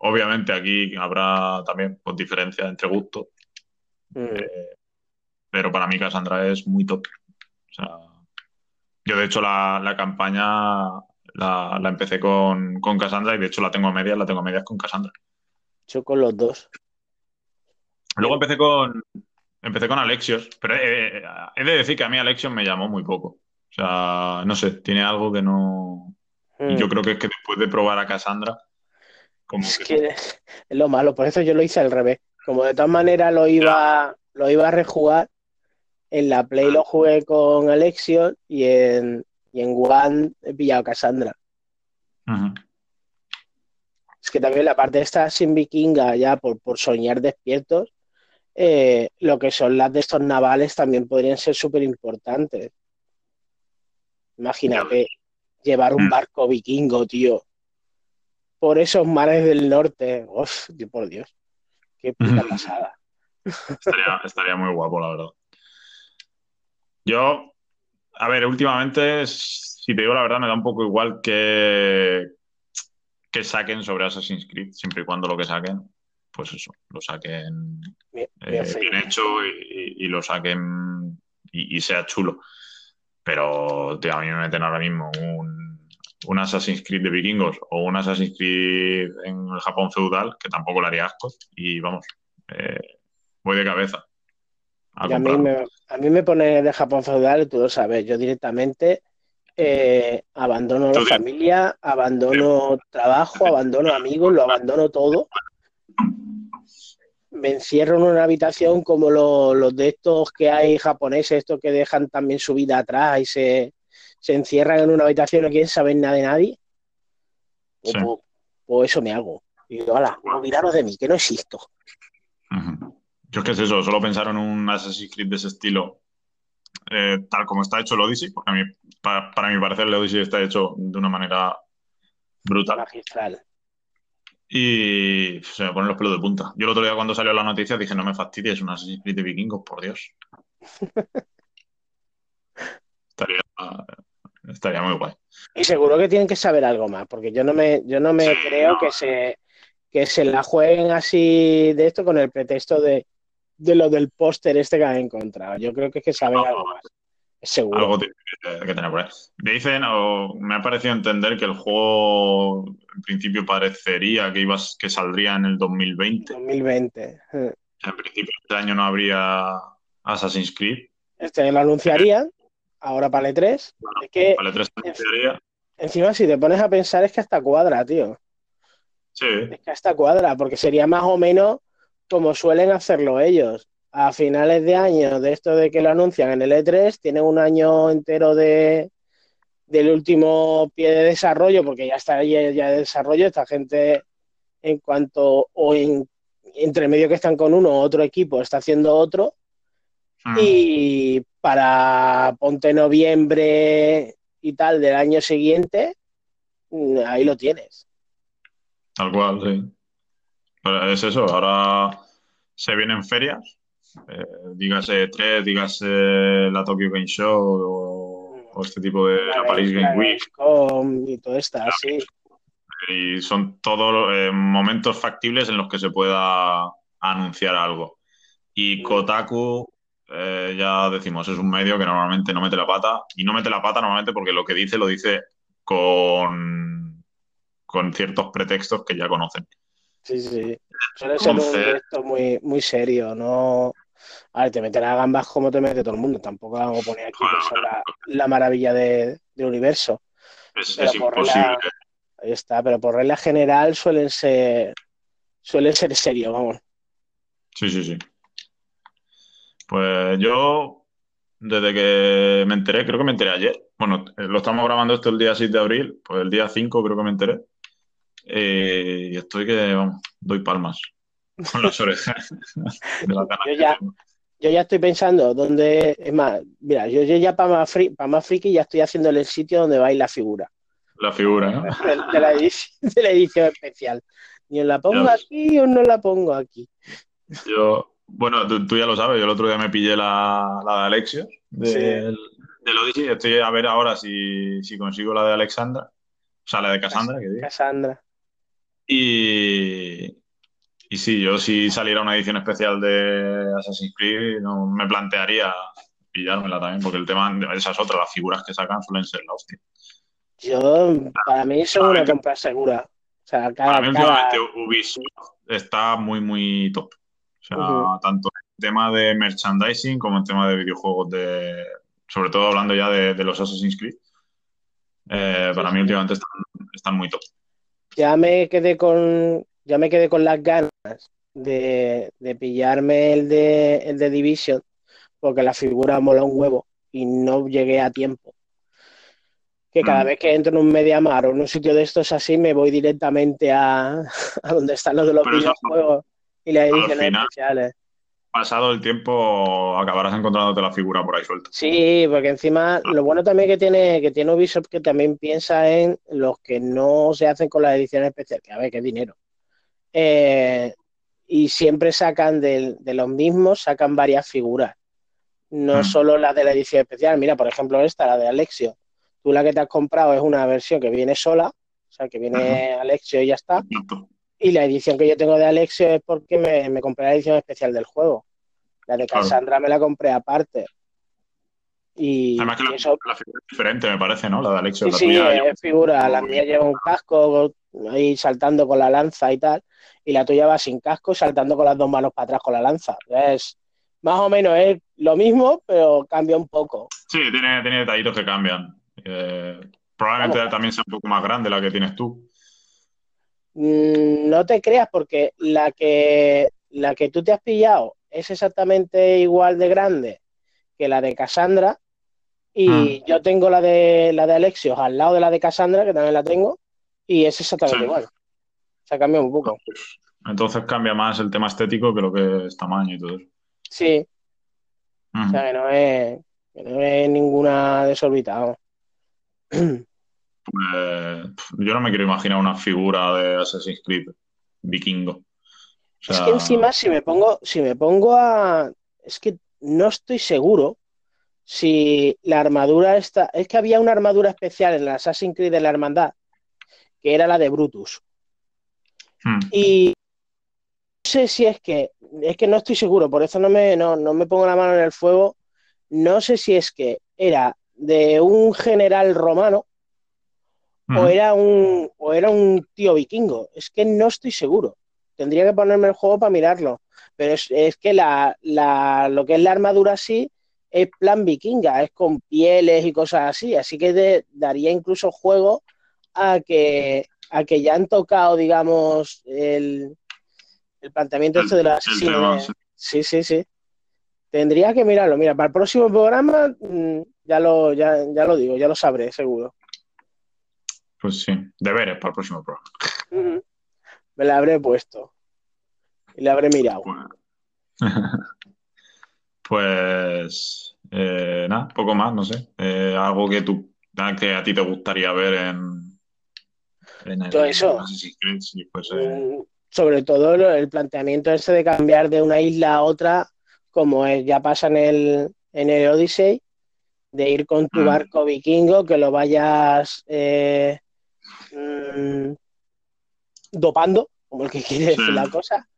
obviamente aquí habrá también pues, diferencias entre gustos. Mm. Eh, pero para mí Cassandra es muy top. O sea, yo de hecho la, campaña la, empecé con, con, Cassandra y de hecho la tengo a medias, la tengo a medias con Cassandra. Yo con los dos. Luego empecé con empecé con Alexios, pero he, de decir que a mí Alexios me llamó muy poco. O sea, no sé, tiene algo que no. Y yo hmm. creo que es que después de probar a Cassandra. Como es que... es lo malo, por eso yo lo hice al revés. Como de todas maneras lo iba, lo iba a rejugar, en la Play lo jugué con Alexios y en, y en One he pillado a Cassandra. Es que también la parte esta sin vikinga, ya por, por soñar despiertos, eh, lo que son las de estos navales también podrían ser súper importantes. Imagínate llevar un mm. barco vikingo, tío, por esos mares del norte. Uf, por Dios, qué puta pasada. estaría muy guapo, la verdad. Yo, a ver, últimamente, si te digo la verdad, me da un poco igual que, que saquen sobre Assassin's Creed, siempre y cuando lo que saquen, pues eso, lo saquen bien, eh, hecho y, lo saquen y, sea chulo. Pero tío, a mí me meten ahora mismo un, un Assassin's Creed de vikingos o un Assassin's Creed en el Japón feudal, que tampoco le haría asco, y vamos, eh, voy de cabeza. A, mí me, a mí me pone de Japón feudal, tú lo sabes, yo directamente eh, abandono la familia, abandono trabajo, abandono amigos, lo abandono todo. Me encierro en una habitación como los, de estos que hay japoneses, estos que dejan también su vida atrás y se, encierran en una habitación y no quieren saber nada de nadie. Pues, pues, pues, eso me hago. Y digo, hola, olvidaros de mí, que no existo. Yo es que es eso, solo pensar en un Assassin's Creed de ese estilo, eh, tal como está hecho el Odyssey, porque a mí, para, mi parecer el Odyssey está hecho de una manera brutal. Magistral. Y se me ponen los pelos de punta. Yo el otro día cuando salió la noticia dije, no me fastidies, un Assassin's Creed de vikingos, por Dios. [LAUGHS] estaría, muy guay. Y seguro que tienen que saber algo más, porque yo no me, yo no me creo que se que se la jueguen así de esto con el pretexto de de lo del póster este que han encontrado. Yo creo que es que saben algo más. Seguro. Algo tiene que tener por ahí. Dicen, o me ha parecido entender que el juego en principio parecería que ibas, que saldría en el 2020. 2020. En principio este año no habría Assassin's Creed. Este lo anunciarían, ahora para el 3 Bueno, es que Para el 3 anunciaría. encima si te pones a pensar es que hasta cuadra, tío. Sí, Es que hasta cuadra, porque sería más o menos como suelen hacerlo ellos. A finales de año, de esto de que lo anuncian en el E3, tienen un año entero de del último pie de desarrollo, porque ya está ahí ya de desarrollo, esta gente en cuanto o en entre medio que están con uno, otro equipo está haciendo otro, Mm. y para ponte noviembre y tal del año siguiente, mm, ahí lo tienes. tal cual, sí. Pero es eso, ahora se vienen ferias, eh, dígase 3, dígase la Tokyo Game Show o, o este tipo de la Paris Game Week. Y todo esto, así. Y son todos eh, momentos factibles en los que se pueda anunciar algo. Y Kotaku, eh, ya decimos, es un medio que normalmente no mete la pata. Y no mete la pata normalmente porque lo que dice lo dice con, con ciertos pretextos que ya conocen. Sí, sí. Suele ser un directo muy, muy serio, no. A ver, te meterá a gambas como te mete todo el mundo. Tampoco vamos a poner aquí que son la, la maravilla de- del universo. Es, imposible. regla- Ahí está, pero por regla general suelen ser suelen ser serios, vamos. Sí, sí, sí. Pues yo, desde que me enteré, creo que me enteré ayer. Bueno, eh, lo estamos grabando esto el día 6 de abril, pues el día 5 creo que me enteré. Eh, y estoy que, vamos, doy palmas [LAUGHS] con las orejas [LAUGHS] de Yo ya-. Yo ya estoy pensando dónde, es más, mira, yo, yo ya para más, fri- pa' más friki ya estoy haciendo el sitio donde va a ir la figura La figura, ¿no? [LAUGHS] de, la edición, de la edición especial. Ni os la pongo aquí o no la pongo aquí. Yo, bueno, tú, tú ya lo sabes, yo el otro día me pillé la, la de Alexio, Sí. del, del Odyssey. Estoy a ver ahora si, si consigo la de Alexandra, o sea, la de Cassandra, que diga. Cassandra. Y, y sí, yo si saliera una edición especial de Assassin's Creed, no, me plantearía pillármela también, porque el tema, esas otras, las figuras que sacan suelen ser la hostia. Yo, para mí, eso es una compra segura. O sea, Para mí cada- últimamente Ubisoft está muy, muy top. O sea, tanto en tema de merchandising como en tema de videojuegos, de, sobre todo hablando ya de, de los Assassin's Creed. Eh, para mí últimamente están, están muy top. ya me quedé con, ya me quedé con las ganas de, de pillarme el de, el de Division, porque la figura mola un huevo y no llegué a tiempo. Que cada Mm. vez que entro en un Mediamar o en un sitio de estos así, me voy directamente a, [LAUGHS] a donde están los de los Pero videojuegos y las ediciones final- especiales. Pasado el tiempo, acabarás encontrándote la figura por ahí suelta. Sí, porque encima lo bueno también que tiene, que tiene Ubisoft que también piensa en los que no se hacen con las ediciones especiales, que a ver, qué dinero. Eh, y siempre sacan de, los mismos, sacan varias figuras. No Mm. solo las de la edición especial. Mira, por ejemplo, esta, la de Alexio. Tú la que te has comprado es una versión que viene sola, o sea, que viene Alexio y ya está. Y la edición que yo tengo de Alexio es porque me, me compré la edición especial del juego. La de Claro. Cassandra me la compré aparte. Y, Además que y la, eso, la figura es diferente, me parece, ¿no? La de Alexio. sí, la sí, tuya lleva- es figura. La mía lleva un casco ahí saltando con la lanza y tal. Y la tuya va sin casco saltando con las dos manos para atrás con la lanza. Es más o menos es lo mismo, pero cambia un poco. Sí, tiene, tiene detallitos que cambian. Eh, probablemente Vamos. también sea un poco más grande la que tienes tú. Mm, No te creas, porque la que, la que tú te has pillado es exactamente igual de grande que la de Cassandra. Y Mm. yo tengo la de la de Alexios al lado de la de Cassandra, que también la tengo, y es exactamente Sí. igual. Se ha cambiado un poco. Entonces cambia más el tema estético que lo que es tamaño y todo eso. Sí, o sea que no es, que no es ninguna desorbitada. [CLEARS THROAT] Pues, yo no me quiero imaginar una figura de Assassin's Creed vikingo. O Es que encima si me pongo, si me pongo a. Es que no estoy seguro si la armadura está. Es que había una armadura especial en la Assassin's Creed de la Hermandad, que era la de Brutus. hmm, Y sé si es que, es que no estoy seguro, por eso no me, no, no me pongo la mano en el fuego. No sé si es que era de un general romano o, era un, o era un tío vikingo. Es que no estoy seguro. Tendría que ponerme el juego para mirarlo. Pero es, que la, la, lo que es la armadura así es plan vikinga, es con pieles y cosas así. Así que daría incluso juego a que, a que ya han tocado, digamos, el, el planteamiento este de las Sí, sí, sí. Tendría que mirarlo. Mira, para el próximo programa mm, ya lo, ya, ya lo digo, ya lo sabré, seguro. Pues sí, deberes para el próximo programa. Me la habré puesto. Y le habré mirado. [LAUGHS] Pues, eh, nada, poco más, no sé. Eh, algo que tú que a ti te gustaría ver en, en el, todo eso. Mm, sobre todo el planteamiento ese de cambiar de una isla a otra, como ya pasa en el, en el Odyssey, de ir con tu mm. barco vikingo, que lo vayas eh, mm, dopando, como el que quiere decir la cosa.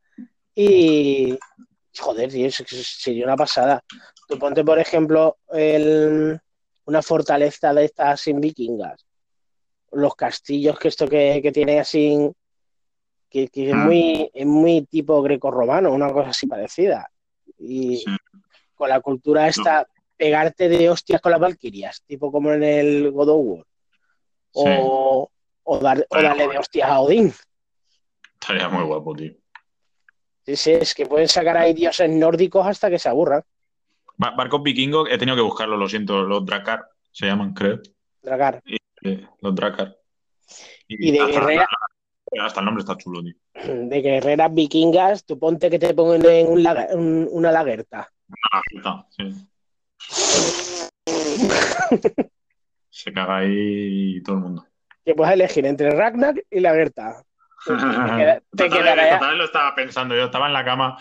Y, joder, tío, sería una pasada. Tú ponte, por ejemplo, una fortaleza de estas sin vikingas. Los castillos que esto que, tiene así, que, es, mm. muy, es muy tipo greco-romano, una cosa así parecida. Y con la cultura esta, pegarte de hostias con las valquirias, tipo como en el God of War. O, o, darle de hostias a Odín. Estaría muy guapo, tío. Sí, sí, es que pueden sacar ahí dioses nórdicos hasta que se aburran. Barcos vikingos, he tenido que buscarlo, lo siento, los Dracar se llaman, creo. Dracar. Eh, los Dracar. Y, de guerreras. Hasta el nombre está chulo, tío. [CLEARS THROAT] De guerreras vikingas, tú ponte que te pongan en una lagerta. Una sí. [LAUGHS] se caga ahí todo el mundo. Que puedes elegir entre Ragnar y Lagerta. [LAUGHS] Te, total, lo estaba pensando. Yo estaba en la cama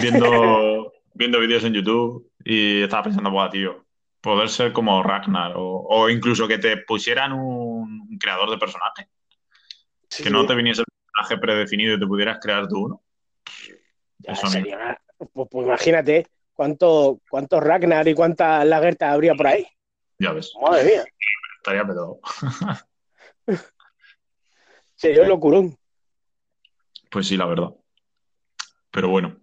viendo, [LAUGHS] viendo vídeos en YouTube y estaba pensando, buah, tío, poder ser como Ragnar o, incluso que te pusieran un, creador de personaje. que no te viniese el personaje predefinido y te pudieras crear tú uno. pues, pues, imagínate cuánto, cuánto Ragnar y cuánta Lagerta habría por ahí. Ya ves. Madre mía. Estaría pedo. [LAUGHS] [LAUGHS] Sería un locurón. Pues sí, la verdad. Pero bueno.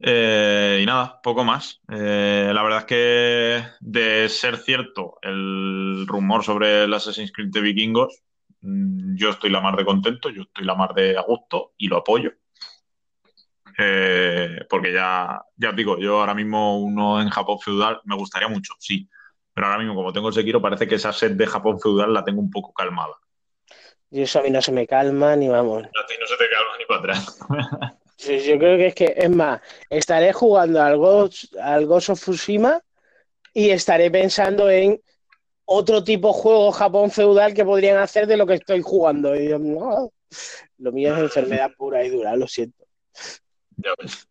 Eh, y nada, poco más. Eh, la verdad es que de ser cierto el rumor sobre el Assassin's Creed de vikingos, mm, yo estoy la más de contento, yo estoy la más de a gusto y lo apoyo. Eh, porque ya, ya os digo, yo ahora mismo uno en Japón feudal me gustaría mucho, sí. Pero ahora mismo, como tengo el Sekiro, parece que esa sed de Japón feudal la tengo un poco calmada. Y eso a mí no se me calma ni vamos. A ti no se te calma ni para atrás. [LAUGHS] yo creo que es que, es más, estaré jugando al Ghost, al Ghost of Tsushima y estaré pensando en otro tipo de juego Japón feudal que podrían hacer de lo que estoy jugando. Y yo, no, lo mío es enfermedad pura y dura, lo siento. Ya ves.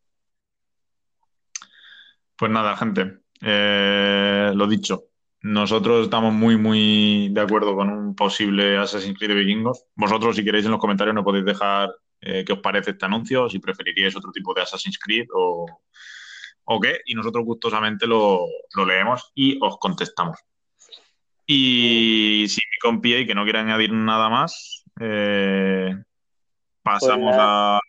Pues nada, gente. Eh, lo dicho, nosotros estamos muy, muy de acuerdo con un posible Assassin's Creed de vikingos. Vosotros, si queréis, en los comentarios nos podéis dejar eh, qué os parece este anuncio, si preferiríais otro tipo de Assassin's Creed o, o qué, y nosotros gustosamente lo, leemos y os contestamos. Y si me compie y que no quiera añadir nada más, eh, pasamos pues a.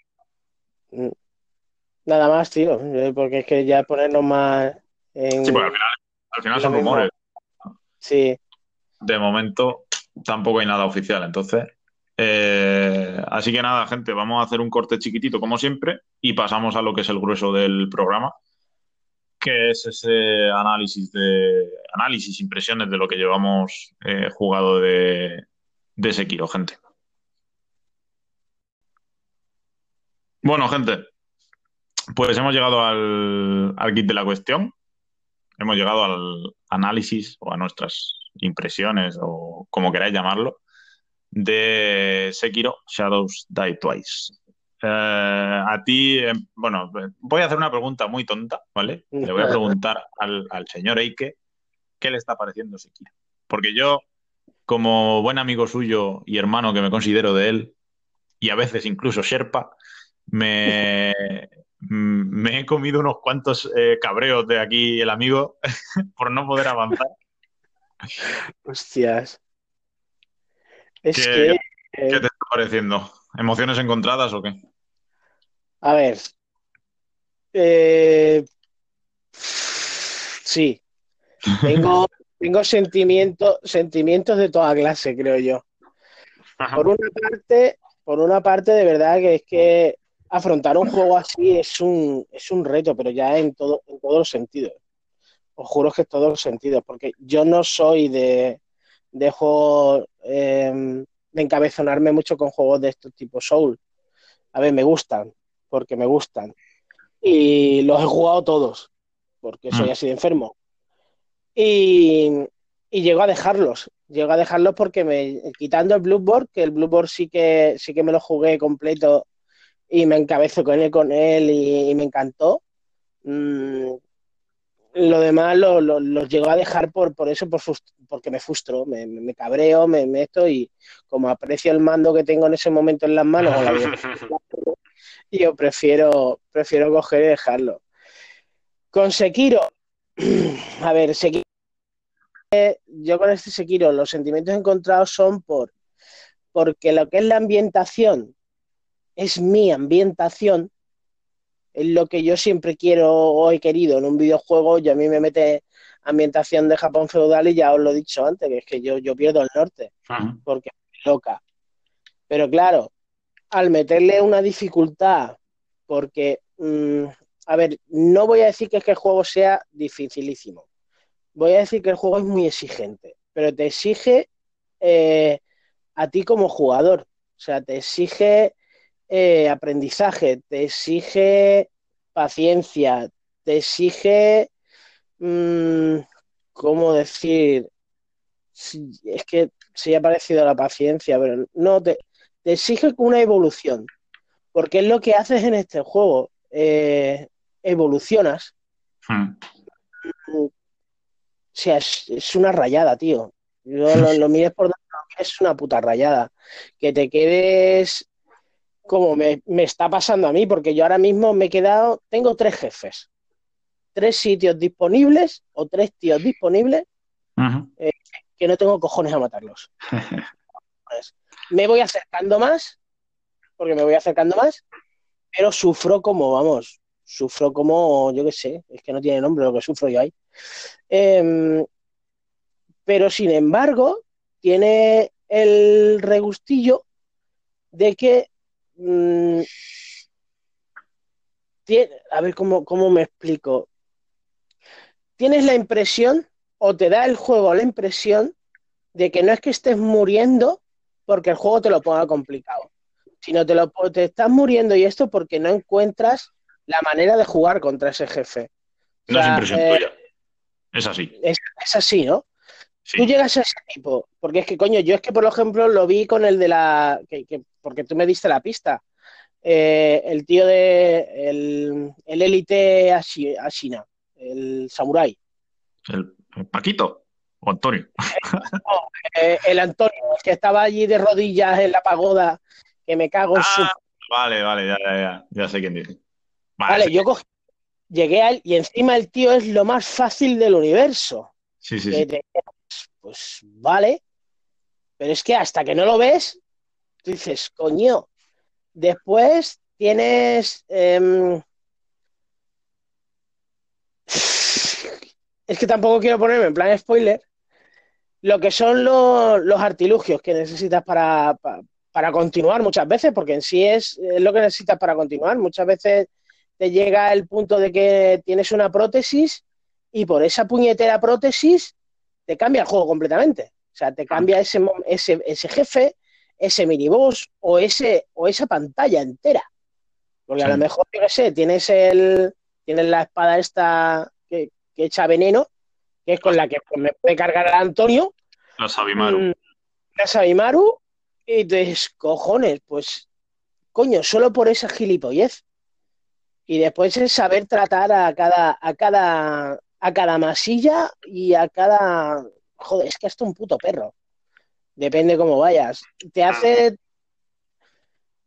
Nada más, tío, eh, porque es que ya ponernos más. En... Sí, al final, al final son rumores. Sí. De momento tampoco hay nada oficial, entonces. Eh, así que nada, gente, vamos a hacer un corte chiquitito como siempre y pasamos a lo que es el grueso del programa, que es ese análisis de análisis, impresiones de lo que llevamos eh, jugado de, de Sekiro, gente. Bueno, gente, pues hemos llegado al, al kit de la cuestión hemos llegado al análisis o a nuestras impresiones o como queráis llamarlo de Sekiro Shadows Die Twice. Eh, a ti, eh, bueno, voy a hacer una pregunta muy tonta, ¿vale? Le voy a preguntar al, señor Eike qué le está pareciendo Sekiro. Porque yo, como buen amigo suyo y hermano que me considero de él, y a veces incluso Sherpa, me, me he comido unos cuantos eh, cabreos de aquí el amigo [LAUGHS] por no poder avanzar. Hostias. Es ¿Qué, que, qué te está pareciendo? ¿Emociones encontradas o qué? a ver, eh, sí, tengo, [LAUGHS] tengo sentimientos, sentimientos de toda clase, creo yo. Por una parte, por una parte, de verdad que es que afrontar un juego así es un, es un reto, pero ya en todo, en todos los sentidos. Os juro que en todos los sentidos, porque yo no soy de, de eh, de encabezonarme mucho con juegos de estos tipo Soul. A ver, me gustan, porque me gustan. Y los he jugado todos, porque soy Mm. así de enfermo. Y, y llego a dejarlos. Llego a dejarlos porque me, quitando el Bloodborne, que el Bloodborne sí que, sí que me lo jugué completo y me encabezo con él, con él y, y me encantó. Mm, lo demás lo, lo, los llego a dejar por, por eso, por porque me frustro, me, me- cabreo, me meto y como aprecio el mando que tengo en ese momento en las manos, vida, [LAUGHS] yo prefiero, prefiero coger y dejarlo. Con Sekiro, [CLEARS THROAT] a ver, Sekiro, yo con este Sekiro los sentimientos encontrados son por porque lo que es la ambientación es mi ambientación, es lo que yo siempre quiero o he querido en un videojuego y a mí me mete ambientación de Japón feudal y ya os lo he dicho antes, que es que yo, yo pierdo el norte Ujú. porque es loca. Pero claro, al meterle una dificultad, porque, mm, a ver, no voy a decir que, es que el juego sea dificilísimo, voy a decir que el juego es muy exigente, pero te exige eh, a ti como jugador, o sea, te exige eh, aprendizaje, te exige paciencia, te exige, mm, ¿cómo decir? Es que se ha parecido a la paciencia, pero no, te, te exige una evolución, porque es lo que haces en este juego, eh, evolucionas, Ujú. o sea, es, es una rayada, tío. Yo lo, [LAUGHS] lo mires por es una puta rayada. Que te quedes como me, me está pasando a mí, porque yo ahora mismo me he quedado, tengo tres jefes, tres sitios disponibles o tres tíos disponibles Ujú. que no tengo cojones a matarlos. [LAUGHS] Pues, me voy acercando más, porque me voy acercando más, pero sufro como, vamos, sufro como, yo qué sé, es que no tiene nombre lo que sufro yo ahí. Em, pero sin embargo, tiene el regustillo de que, mm, a ver cómo, cómo me explico. Tienes la impresión, o te da el juego la impresión, de que no es que estés muriendo porque el juego te lo ponga complicado, sino te, lo, te estás muriendo y esto porque no encuentras la manera de jugar contra ese jefe. O No es impresión eh, tuya. Es así. es, es así, ¿no? Sí. Tú llegas a ese tipo, porque es que, coño, yo es que, por ejemplo, lo vi con el de la. que- que- porque tú me diste la pista. Eh, el tío de. El, el élite Ashi- Ashina, el samurái. El, el Paquito o Antonio. [LAUGHS] Eh, el Antonio, el que estaba allí de rodillas en la pagoda, que me cago en su. Ah, vale, vale, ya, ya, ya, ya sé quién dice. Vale, yo cogí, llegué a él y encima el tío es lo más fácil del universo. sí, sí, Que sí. te- pues vale, pero es que hasta que no lo ves, tú dices, coño, después tienes... em, [SIGHS] es que tampoco quiero ponerme en plan spoiler, lo que son los, artilugios que necesitas para, pa- para continuar muchas veces, porque en sí es, es lo que necesitas para continuar. Muchas veces te llega el punto de que tienes una prótesis y por esa puñetera prótesis te cambia el juego completamente. O sea, te cambia ese, ese, ese jefe, ese miniboss o, ese, o esa pantalla entera. Porque a lo mejor, yo qué sé, tienes, el, tienes la espada esta que, que echa veneno, que es con la que pues, me puede cargar a Antonio, La Sabimaru. mm, la Sabimaru, y te dices, cojones, pues, coño, solo por esa gilipollez. Y después es saber tratar a cada, a cada, a cada masilla y a cada. Joder, es que hasta un puto perro. Depende cómo vayas. Te hace.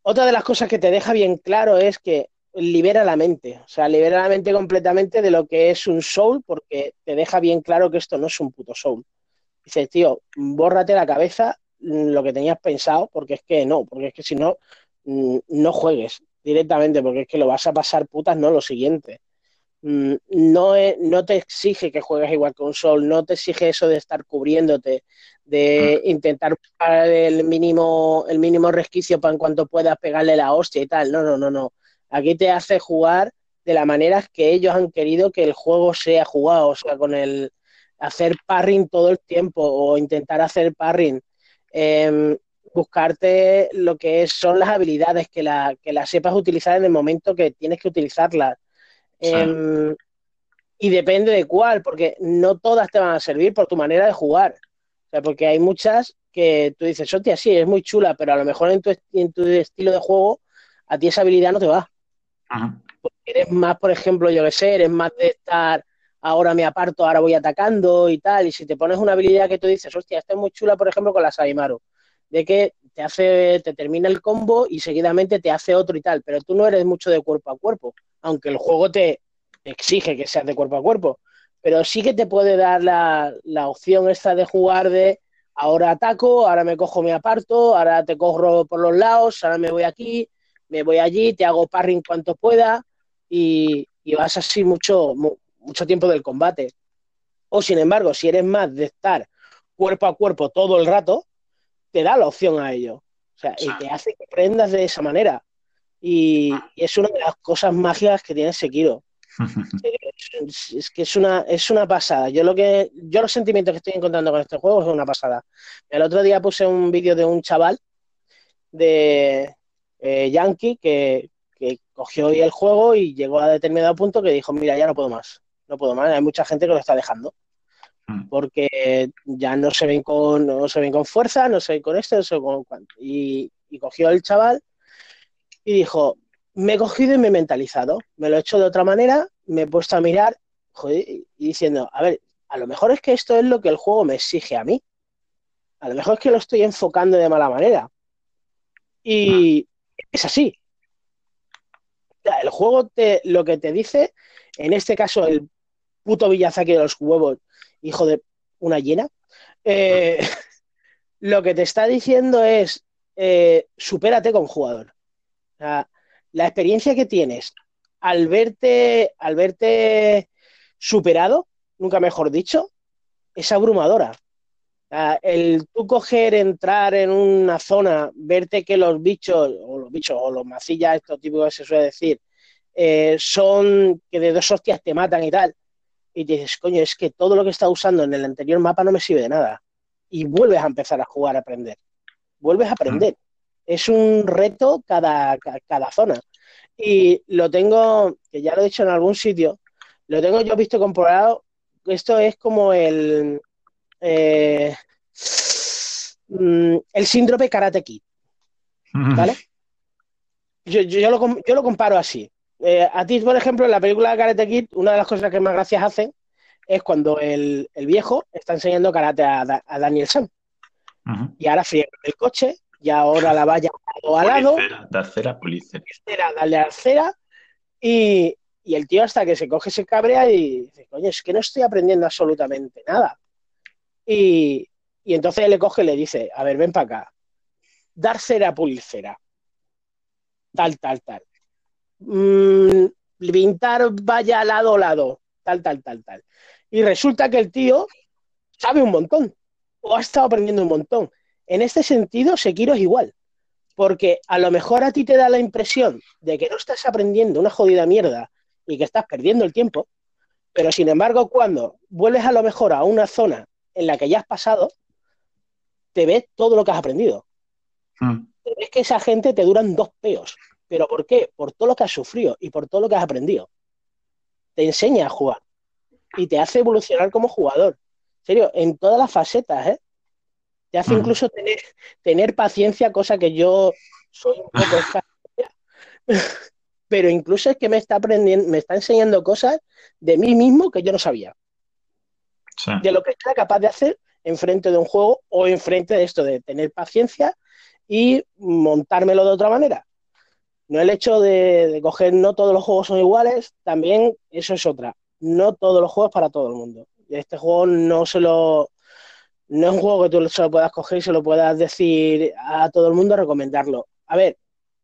otra de las cosas que te deja bien claro es que libera la mente, o sea, libera la mente completamente de lo que es un soul, porque te deja bien claro que esto no es un puto soul. Dices, tío, bórrate la cabeza lo que tenías pensado, porque es que no, porque es que si no, mm, no juegues directamente, porque es que lo vas a pasar putas, no lo siguiente. Mm, no, no te exige que juegues igual que un Soul, no te exige eso de estar cubriéndote, de mm. intentar buscar el mínimo, el mínimo resquicio para en cuanto puedas pegarle la hostia y tal. No, no, no, no. Aquí te hace jugar de la manera que ellos han querido que el juego sea jugado, o sea, con el hacer parring todo el tiempo o intentar hacer parring. Em, buscarte lo que son las habilidades, que, la, que las sepas utilizar en el momento que tienes que utilizarlas. Em, y depende de cuál, porque no todas te van a servir por tu manera de jugar. O sea, porque hay muchas que tú dices, hostia, sí, es muy chula, pero a lo mejor en tu, en tu estilo de juego a ti esa habilidad no te va. Porque eres más, por ejemplo, yo que sé, eres más de estar, ahora me aparto, ahora voy atacando y tal. Y si te pones una habilidad que tú dices, hostia, esta es muy chula, por ejemplo, con la Saimaru, de que te hace, te termina el combo y seguidamente te hace otro y tal, pero tú no eres mucho de cuerpo a cuerpo, aunque el juego te exige que seas de cuerpo a cuerpo, pero sí que te puede dar la, la opción esta de jugar de ahora ataco, ahora me cojo, me aparto, ahora te corro por los lados, ahora me voy aquí, me voy allí, te hago parring cuanto pueda y, vas así mucho, mucho tiempo del combate. O sin embargo, si eres más de estar cuerpo a cuerpo todo el rato, te da la opción a ello. O sea, y te hace que aprendas de esa manera. Y, es una de las cosas mágicas que tiene Sekiro. [LAUGHS] es, que es una, es una pasada. Yo lo que, yo los sentimientos que estoy encontrando con este juego es una pasada. El otro día puse un vídeo de un chaval de, eh, Yankee que, cogió hoy el juego y llegó a determinado punto que dijo, mira, ya no puedo más, no puedo más, hay mucha gente que lo está dejando. Mm. Porque ya no se ven con, no se ven con fuerza, no se ven con esto, no sé con cuánto. Y, cogió el chaval y dijo, me he cogido y me he mentalizado, me lo he hecho de otra manera, me he puesto a mirar y diciendo, a ver, a lo mejor es que esto es lo que el juego me exige a mí. A lo mejor es que lo estoy enfocando de mala manera. Y, es así. El juego te, lo que te dice, en este caso el puto Villazaki de los huevos, hijo de una llena, eh, [LAUGHS] lo que te está diciendo es, eh, supérate con jugador. La experiencia que tienes al verte, al verte superado, nunca mejor dicho, es abrumadora. El tú coger, entrar en una zona, verte que los bichos, o los bichos, o los macillas, estos tipos que se suele decir, eh, son que de dos hostias te matan y tal. Y dices, coño, es que todo lo que está usando en el anterior mapa no me sirve de nada. Y vuelves a empezar a jugar, a aprender. Vuelves a aprender. Es un reto cada, cada zona. Y lo tengo, que ya lo he dicho en algún sitio, lo tengo yo visto comprobado. Esto es como el, eh, mm, el síndrome Karate Kid. ¿Vale? Yo, lo, comparo así. Eh, a ti, por ejemplo, en la película Karate Kid, una de las cosas que más gracias hacen es cuando el, viejo está enseñando karate a, Daniel Sam. Y ahora friega el coche, y ahora la vaya al lado. Tercera, policera. Dale a. Y, y el tío hasta que se coge se cabrea y dice, coño, es que no estoy aprendiendo absolutamente nada. Y, entonces le coge y le dice, a ver, ven para acá, dar cera, pulir cera, tal, tal, tal. Mm, pintar vaya lado, lado, tal, tal, tal, tal. Y resulta que el tío sabe un montón, o ha estado aprendiendo un montón. En este sentido, Sekiro es igual, porque a lo mejor a ti te da la impresión de que no estás aprendiendo una jodida mierda y que estás perdiendo el tiempo, pero sin embargo, cuando vuelves a lo mejor a una zona en la que ya has pasado, te ves todo lo que has aprendido. Te ves que esa gente te duran dos peos. ¿Pero por qué? Por todo lo que has sufrido y por todo lo que has aprendido. Te enseña a jugar y te hace evolucionar como jugador. En serio, en todas las facetas, ¿eh? Te hace hmm. incluso tener, tener paciencia, cosa que yo soy un poco [LAUGHS] Pero incluso es que me está aprendiendo, me está enseñando cosas de mí mismo que yo no sabía de lo que sea capaz de hacer enfrente de un juego o enfrente de esto de tener paciencia y montármelo de otra manera. No el hecho de, coger, no todos los juegos son iguales, también eso es otra. No todos los juegos para todo el mundo. Este juego no se lo, no es un juego que tú se lo puedas coger y se lo puedas decir a todo el mundo, recomendarlo. A ver,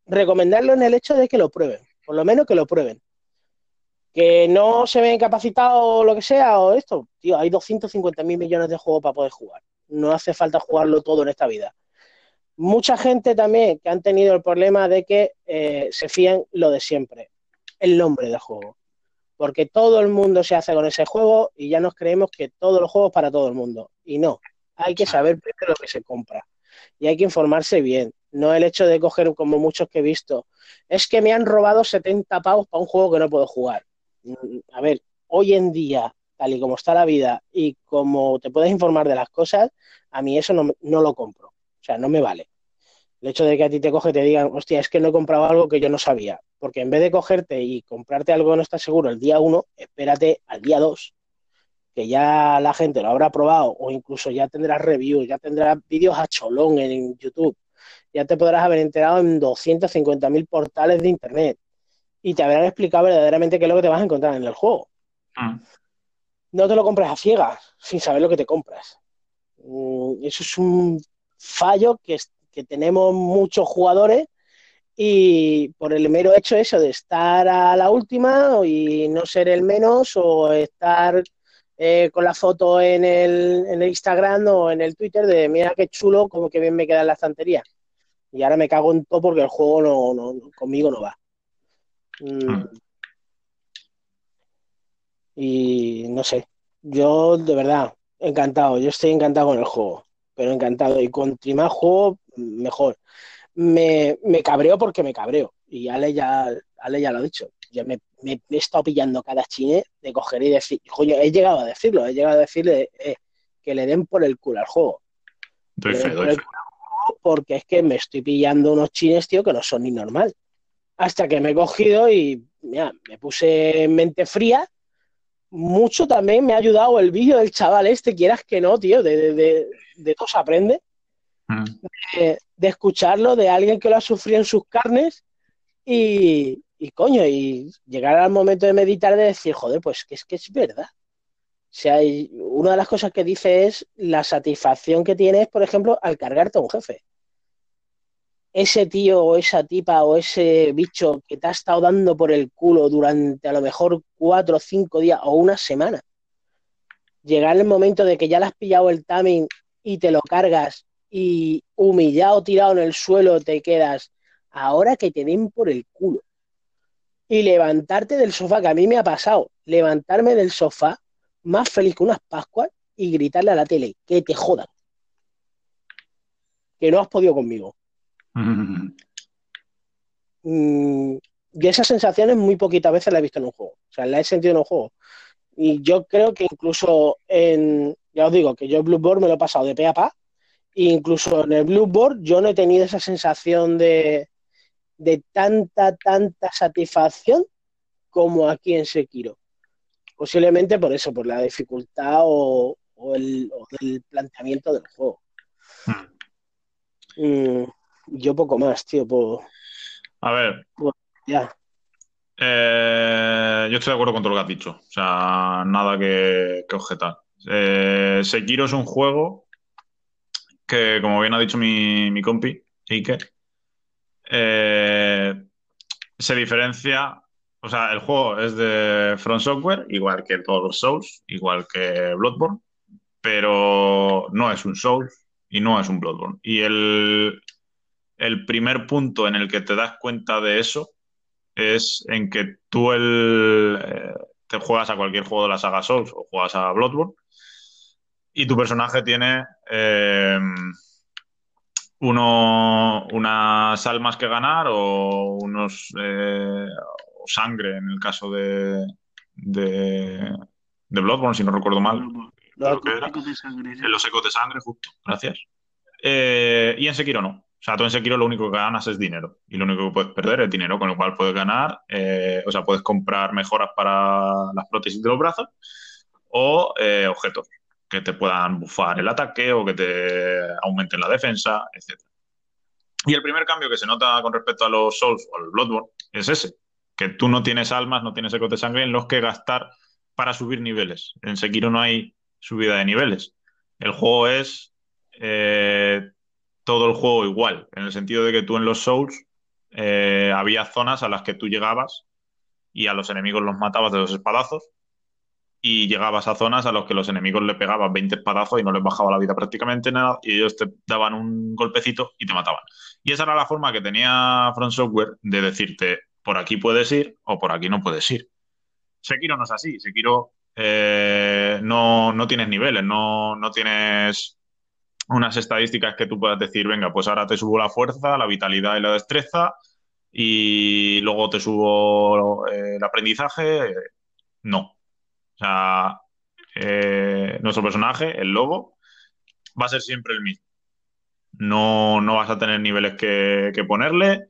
recomendarlo en el hecho de que lo prueben, por lo menos que lo prueben. Que no se ven capacitados o lo que sea, o esto, tío, hay 250 mil millones de juegos para poder jugar. No hace falta jugarlo todo en esta vida. Mucha gente también que han tenido el problema de que eh, se fían lo de siempre, el nombre del juego. Porque todo el mundo se hace con ese juego y ya nos creemos que todos los juegos para todo el mundo. Y no, hay que saber primero lo que se compra y hay que informarse bien. No el hecho de coger, como muchos que he visto, es que me han robado 70 pavos para un juego que no puedo jugar. Mm, a ver, hoy en día, tal y como está la vida y como te puedes informar de las cosas, a mí eso no, no lo compro. O sea, no me vale. El hecho de que a ti te coge y te digan, hostia, es que no he comprado algo que yo no sabía. Porque en vez de cogerte y comprarte algo que no estás seguro el día uno, espérate al día dos que ya la gente lo habrá probado o incluso ya tendrás reviews, ya tendrás vídeos a cholón en YouTube, ya te podrás haber enterado en 250.000 portales de Internet y te habrán explicado verdaderamente qué es lo que te vas a encontrar en el juego. Mm. No te lo compres a ciegas, sin saber lo que te compras. Mm, eso es un fallo que, que tenemos muchos jugadores y por el mero hecho eso de estar a la última y no ser el menos o estar eh, con la foto en el, en el Instagram o en el Twitter de mira qué chulo, como que bien me queda en la estantería. Y ahora me cago en todo porque el juego no, no conmigo no va. Mm. Hmm. Y no sé, yo de verdad, encantado, yo estoy encantado con el juego, pero encantado. Y con más juego, mejor. Me, me cabreo porque me cabreo. Y Ale ya, Ale ya lo ha dicho yo me, he estado pillando cada chine de coger y decir, coño, he llegado a decirlo, he llegado a decirle eh, que le den por el culo al juego. porque es que me estoy pillando unos chines, tío, que no son ni normal. Hasta que me he cogido y mira, me puse en mente fría. Mucho también me ha ayudado el vídeo del chaval este, quieras que no, tío, de, de, de, todo se aprende. Mm. De, de, escucharlo de alguien que lo ha sufrido en sus carnes y, y coño, y llegar al momento de meditar de decir, joder, pues que es que es verdad. O sea, una de las cosas que dice es la satisfacción que tienes, por ejemplo, al cargarte a un jefe. Ese tío o esa tipa o ese bicho que te ha estado dando por el culo durante a lo mejor cuatro o cinco días o una semana. Llegar el momento de que ya le has pillado el timing y te lo cargas y humillado, tirado en el suelo, te quedas. Ahora que te den por el culo y levantarte del sofá, que a mí me ha pasado, levantarme del sofá más feliz que unas Pascuas y gritarle a la tele, que te jodan. Que no has podido conmigo. [LAUGHS] Mm, y esas sensaciones muy poquitas veces las he visto en un juego. O sea, las he sentido en un juego. Y yo creo que incluso en, ya os digo, que yo el Blueboard me lo he pasado de pe a pa. E incluso en el Blueboard yo no he tenido esa sensación de, de tanta, tanta satisfacción como aquí en Sekiro. Posiblemente por eso, por la dificultad o, el, planteamiento del juego. Hmm. Mm, yo poco más, tío. A ver. ya. Eh, yo estoy de acuerdo con todo lo que has dicho. O sea, nada que, objetar. Eh, Sekiro es un juego que, como bien ha dicho mi, mi compi, Iker, eh, se diferencia, o sea, el juego es de Front Software, igual que todos los Souls, igual que Bloodborne, pero no es un Souls y no es un Bloodborne. Y el, el primer punto en el que te das cuenta de eso es en que tú el, eh, te juegas a cualquier juego de la saga Souls o juegas a Bloodborne y tu personaje tiene eh, uno, unas almas que ganar o unos eh, sangre en el caso de, de, Bloodborne, si no recuerdo mal. Los ecos de sangre. Los ecos de sangre, justo. Gracias. Eh, y en Sekiro no. O sea, tú en Sekiro lo único que ganas es dinero. Y lo único que puedes perder es dinero, con lo cual puedes ganar, eh, o sea, puedes comprar mejoras para las prótesis de los brazos o objetos que te puedan bufar el ataque o que te aumenten la defensa, etc. Y el primer cambio que se nota con respecto a los Souls o al Bloodborne es ese, que tú no tienes almas, no tienes ecos de sangre en los que gastar para subir niveles. En Sekiro no hay subida de niveles. El juego es eh, todo el juego igual, en el sentido de que tú en los Souls eh, había zonas a las que tú llegabas y a los enemigos los matabas de los espadazos y llegabas a zonas a las que los enemigos le pegaban 20 espadazos y no les bajaba la vida prácticamente nada y ellos te daban un golpecito y te mataban. Y esa era la forma que tenía Front Software de decirte por aquí puedes ir o por aquí no puedes ir. Sekiro no es así. Sekiro eh, no, no tienes niveles, no, no tienes unas estadísticas que tú puedas decir, venga, pues ahora te subo la fuerza, la vitalidad y la destreza y luego te subo eh, el aprendizaje. No. O sea, eh, nuestro personaje, el lobo, va a ser siempre el mismo. No, no vas a tener niveles que, ponerle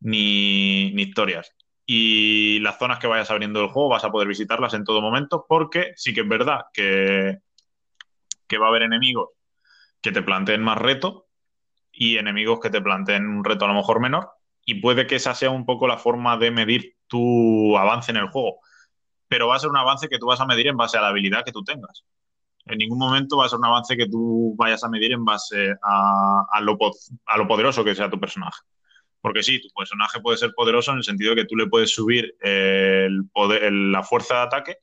ni, ni historias y las zonas que vayas abriendo del juego vas a poder visitarlas en todo momento porque sí que es verdad que, que va a haber enemigos que te planteen más reto y enemigos que te planteen un reto a lo mejor menor y puede que esa sea un poco la forma de medir tu avance en el juego, pero va a ser un avance que tú vas a medir en base a la habilidad que tú tengas. En ningún momento va a ser un avance que tú vayas a medir en base a, lo, poderoso que sea tu personaje. Porque sí, tu personaje puede ser poderoso en el sentido de que tú le puedes subir la fuerza de ataque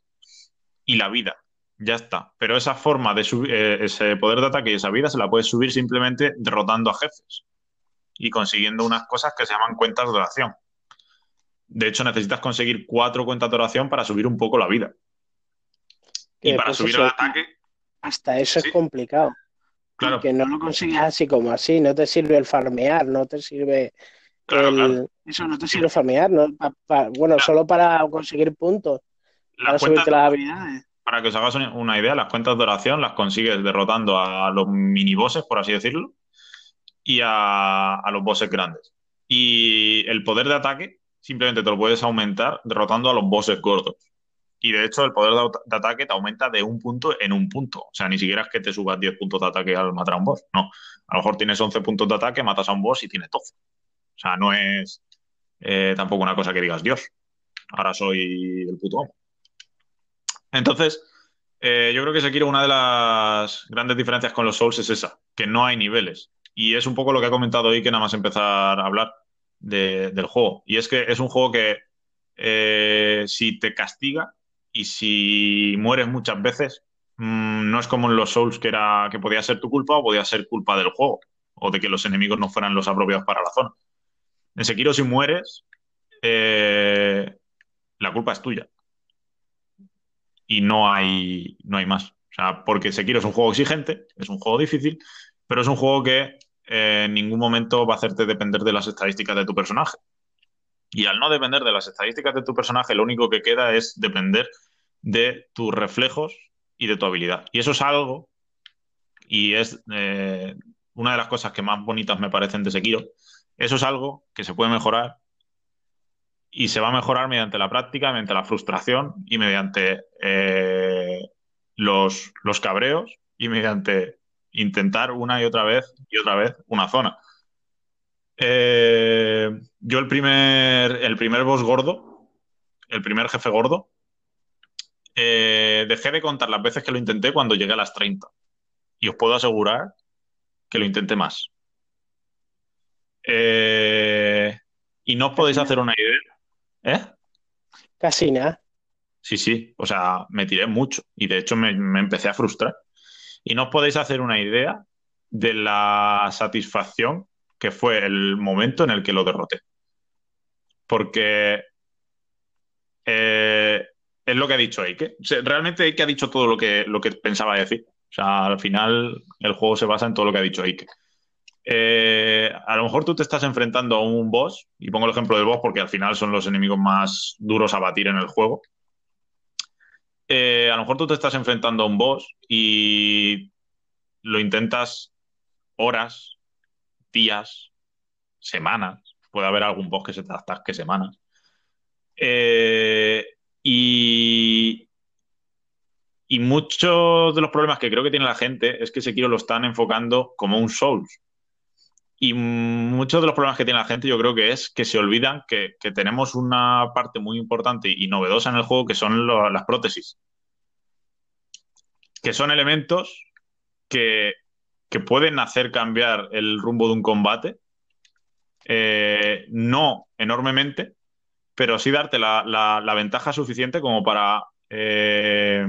y la vida. Ya está. Pero esa forma de subir, eh, ese poder de ataque y esa vida se la puedes subir simplemente derrotando a jefes y consiguiendo unas cosas que se llaman cuentas de oración. De hecho, necesitas conseguir cuatro cuentas de oración para subir un poco la vida. Y para pues subir el ataque. Hasta eso es complicado. Claro. Que no lo consigues así como así. No te sirve el farmear, no te sirve eso no te sirve farmear, ¿no? bueno, solo para conseguir puntos. para subirte las habilidades. Para que os hagas una idea, las cuentas de oración las consigues derrotando a los minibosses, por así decirlo, y a, los bosses grandes. Y el poder de ataque simplemente te lo puedes aumentar derrotando a los bosses gordos. Y de hecho, el poder de, ataque te aumenta de un punto en un punto. O sea, ni siquiera es que te subas 10 puntos de ataque al matar a un boss. No. A lo mejor tienes 11 puntos de ataque, matas a un boss y tienes 12. O sea, no es eh, tampoco una cosa que digas, Dios, ahora soy el puto amo. Entonces, eh, yo creo que Sekiro, una de las grandes diferencias con los Souls es esa, que no hay niveles. Y es un poco lo que ha comentado hoy que nada más empezar a hablar del juego. Y es que es un juego que eh, si te castiga y si mueres muchas veces, mm, no es como en los Souls que era que podía ser tu culpa o podía ser culpa del juego o de que los enemigos no fueran los apropiados para la zona. En Sekiro, si mueres, eh, la culpa es tuya. Y no hay, no hay más. O sea, porque Sekiro es un juego exigente, es un juego difícil, pero es un juego que eh, en ningún momento va a hacerte depender de las estadísticas de tu personaje. Y al no depender de las estadísticas de tu personaje, lo único que queda es depender de tus reflejos y de tu habilidad. Y eso es algo, y es eh, una de las cosas que más bonitas me parecen de Sekiro, eso es algo que se puede mejorar y se va a mejorar mediante la práctica, mediante la frustración y mediante eh, los, cabreos y mediante intentar una y otra vez y otra vez una zona. Eh, yo el primer, el primer boss gordo, el primer jefe gordo, eh, dejé de contar las veces que lo intenté cuando llegué a las 30. Y os puedo asegurar que lo intenté más. Eh, y no os podéis hacer una idea. ¿Eh? Casi nada. Sí, sí. O sea, me tiré mucho. Y de hecho me, empecé a frustrar. Y no os podéis hacer una idea de la satisfacción que fue el momento en el que lo derroté. Porque eh, es lo que ha dicho Eike. realmente Eike ha dicho todo lo que, pensaba decir. O sea, al final el juego se basa en todo lo que ha dicho Eike. Eh, a lo mejor tú te estás enfrentando a un boss, y pongo el ejemplo del boss porque al final son los enemigos más duros a batir en el juego. Eh, a lo mejor tú te estás enfrentando a un boss y lo intentas horas, días, semanas. Puede haber algún boss que se te atasque semanas. Eh, y, y muchos de los problemas que creo que tiene la gente es que Sekiro lo están enfocando como un Souls Y muchos de los problemas que tiene la gente yo creo que es que se olvidan que, tenemos una parte muy importante y novedosa en el juego que son las prótesis. Que son elementos que, pueden hacer cambiar el rumbo de un combate. Eh, no enormemente, pero sí darte la, ventaja suficiente como para, eh,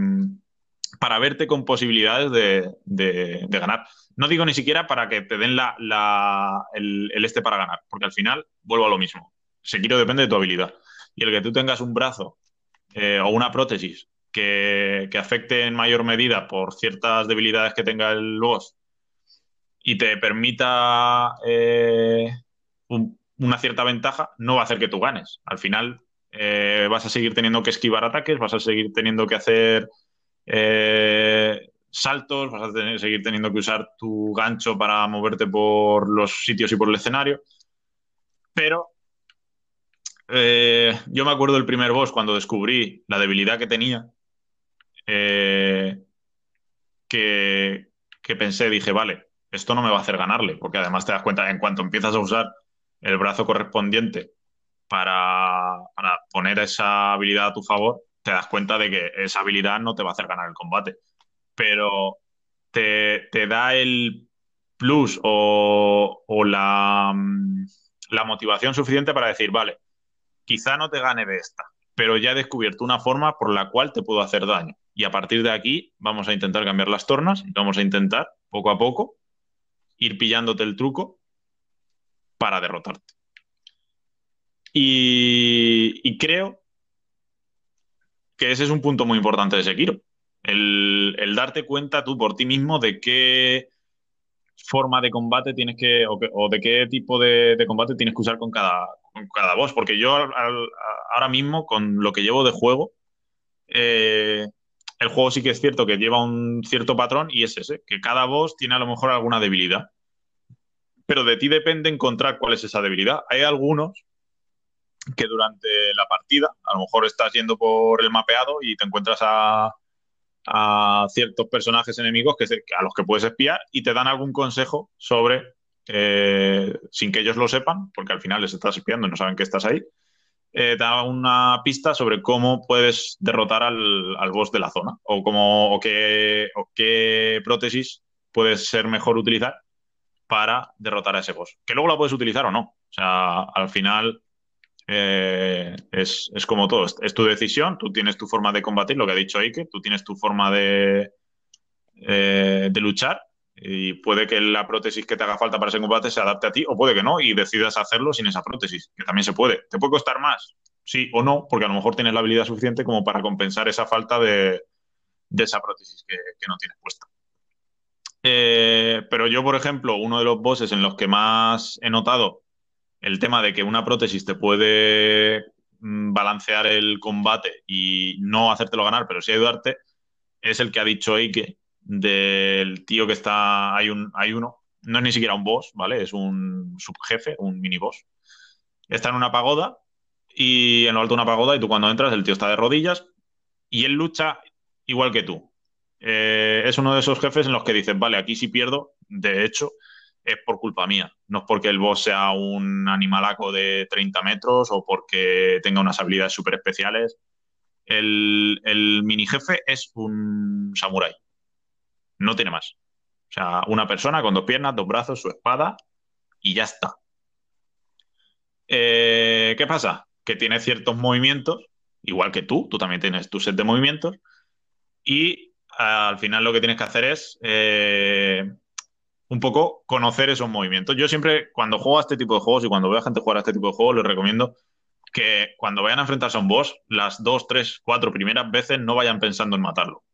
para verte con posibilidades de, ganar. No digo ni siquiera para que te den el, este para ganar, porque al final vuelvo a lo mismo. Sekiro depende de tu habilidad. Y el que tú tengas un brazo eh, o una prótesis que, afecte en mayor medida por ciertas debilidades que tenga el boss y te permita eh, una cierta ventaja, no va a hacer que tú ganes. Al final eh, vas a seguir teniendo que esquivar ataques, vas a seguir teniendo que hacer eh, saltos, vas a seguir teniendo que usar tu gancho para moverte por los sitios y por el escenario. Pero yo me acuerdo del primer boss cuando descubrí la debilidad que tenía eh, que, pensé, dije, vale, esto no me va a hacer ganarle, porque además te das cuenta, en cuanto empiezas a usar el brazo correspondiente para, poner esa habilidad a tu favor, te das cuenta de que esa habilidad no te va a hacer ganar el combate. Pero te, da el plus o, la, la motivación suficiente para decir, vale, quizá no te gane de esta, pero ya he descubierto una forma por la cual te puedo hacer daño. Y a partir de aquí vamos a intentar cambiar las tornas y vamos a intentar, poco a poco, ir pillándote el truco para derrotarte. Y, creo que ese es un punto muy importante de Sekiro. El, darte cuenta tú por ti mismo de qué forma de combate tienes que, o, de qué tipo de, combate tienes que usar con cada, con boss. Porque yo ahora mismo, con lo que llevo de juego, eh, el juego sí que es cierto que lleva un cierto patrón y es ese, que cada boss tiene a lo mejor alguna debilidad. Pero de ti depende encontrar cuál es esa debilidad. Hay algunos que durante la partida, a lo mejor estás yendo por el mapeado y te encuentras a, ciertos personajes enemigos que, a los que puedes espiar y te dan algún consejo sobre, eh, sin que ellos lo sepan, porque al final les estás espiando y no saben que estás ahí, eh, da una pista sobre cómo puedes derrotar al, al boss de la zona o, cómo, o qué, qué prótesis puedes ser mejor utilizar para derrotar a ese boss. Que luego la puedes utilizar o no. O sea, al final eh, es, como todo. Es, tu decisión, tú tienes tu forma de combatir, lo que ha dicho Ike, tú tienes tu forma de, eh, de luchar y puede que la prótesis que te haga falta para ese combate se adapte a ti o puede que no y decidas hacerlo sin esa prótesis, que también se puede. ¿Te puede costar más? Sí o no, porque a lo mejor tienes la habilidad suficiente como para compensar esa falta de, esa prótesis que, no tienes puesta. Eh, pero yo, por ejemplo, uno de los bosses en los que más he notado el tema de que una prótesis te puede mm, balancear el combate y no hacértelo ganar, pero sí ayudarte, es el que ha dicho Eike, del tío que está, hay, un, hay uno, no es ni siquiera un boss, ¿vale? Es un subjefe, un mini boss. Está en una pagoda y en lo alto de una pagoda y tú cuando entras el tío está de rodillas y él lucha igual que tú. Eh, es uno de esos jefes en los que dices, vale, aquí si pierdo, de hecho, es por culpa mía. No es porque el boss sea un animalaco de 30 metros o porque tenga unas habilidades súper especiales. El, mini jefe es un samurái no tiene más. O sea, una persona con dos piernas, dos brazos, su espada y ya está. Eh, ¿Qué pasa? Que tiene ciertos movimientos, igual que tú, tú también tienes tu set de movimientos, y al final lo que tienes que hacer es eh, un poco conocer esos movimientos. Yo siempre, cuando juego a este tipo de juegos y cuando veo a gente jugar a este tipo de juegos, les recomiendo que cuando vayan a enfrentarse a un boss, las dos, tres, cuatro primeras veces no vayan pensando en matarlo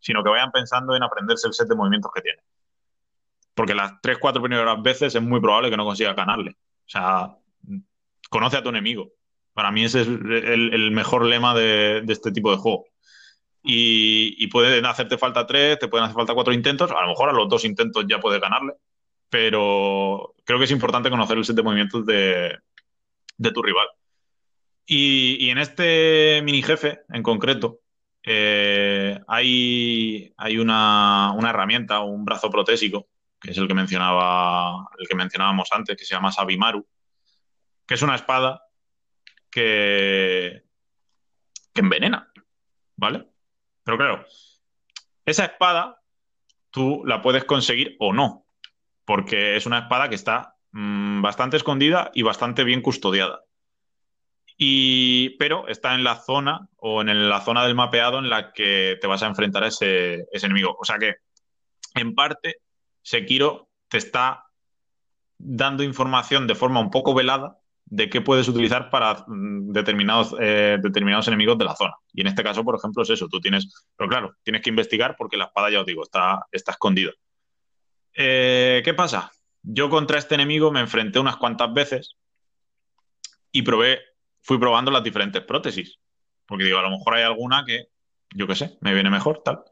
sino que vayan pensando en aprenderse el set de movimientos que tiene. Porque las tres, cuatro primeras veces es muy probable que no consigas ganarle. O sea, conoce a tu enemigo. Para mí ese es el, mejor lema de, este tipo de juego. Y, pueden hacerte falta tres, te pueden hacer falta cuatro intentos. A lo mejor a los dos intentos ya puedes ganarle. Pero creo que es importante conocer el set de movimientos de, tu rival. Y, y, en este mini jefe en concreto, eh, hay, hay una, herramienta, un brazo protésico, que es el que mencionaba, el que mencionábamos antes, que se llama Sabimaru, que es una espada que, que envenena, ¿vale? Pero claro, esa espada tú la puedes conseguir o no, porque es una espada que está mmm, bastante escondida y bastante bien custodiada. Y, pero está en la zona o en la zona del mapeado en la que te vas a enfrentar a ese, ese enemigo. O sea que, en parte, Sekiro te está dando información de forma un poco velada de qué puedes utilizar para mm, determinados, eh, determinados enemigos de la zona. Y en este caso, por ejemplo, es eso. Tú tienes, pero claro, tienes que investigar porque la espada, ya os digo, está, está escondida. Eh, ¿Qué pasa? Yo contra este enemigo me enfrenté unas cuantas veces y probé fui probando las diferentes prótesis. Porque digo, a lo mejor hay alguna que, yo qué sé, me viene mejor, tal.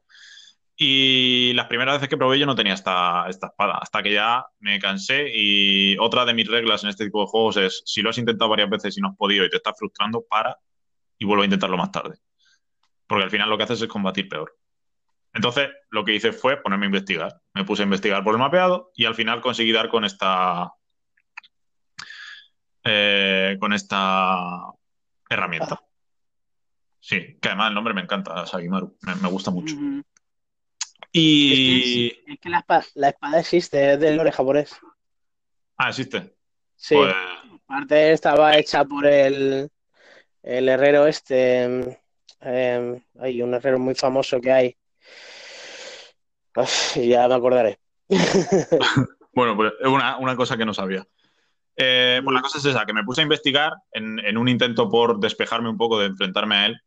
Y las primeras veces que probé yo no tenía esta, espada, hasta que ya me cansé y otra de mis reglas en este tipo de juegos es, si lo has intentado varias veces y no has podido y te estás frustrando, para y vuelvo a intentarlo más tarde. Porque al final lo que haces es combatir peor. Entonces, lo que hice fue ponerme a investigar. Me puse a investigar por el mapeado y al final conseguí dar con esta, eh, con esta herramienta. Sí, que además el nombre me encanta, Sagimaru, me, gusta mucho. Y. Es que, la, espada, existe, es del lore japonés. Ah, existe. Sí. Pues... Aparte estaba hecha por el, el herrero este. Em, hay un herrero muy famoso que hay. ya me acordaré. [LAUGHS] bueno, pues es una, una cosa que no sabía. Eh, pues la cosa es esa, que me puse a investigar en, un intento por despejarme un poco de enfrentarme a él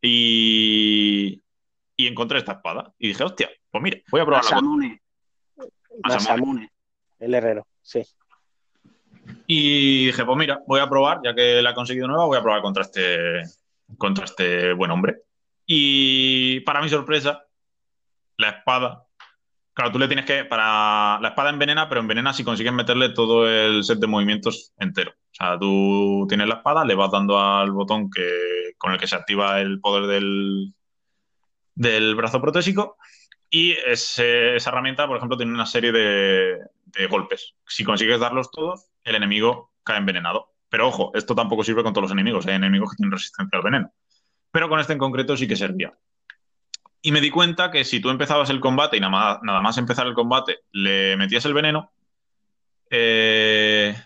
y, y encontré esta espada. Y dije, hostia, pues mira, voy a probarla. Masamune. Masamune. El herrero, sí. Y dije, pues mira, voy a probar, ya que la he conseguido nueva, voy a probar contra este, contra este buen hombre. Y para mi sorpresa, la espada Claro, tú le tienes que. Para. La espada envenena, pero envenena si consigues meterle todo el set de movimientos entero. O sea, tú tienes la espada, le vas dando al botón que, con el que se activa el poder del, del brazo protésico. Y esa herramienta, por ejemplo, tiene una serie de, golpes. Si consigues darlos todos, el enemigo cae envenenado. Pero ojo, esto tampoco sirve con todos los enemigos. Hay enemigos que tienen resistencia al veneno. Pero con este en concreto sí que servía. Y me di cuenta que si tú empezabas el combate y nada más, empezar el combate le metías el veneno, eh,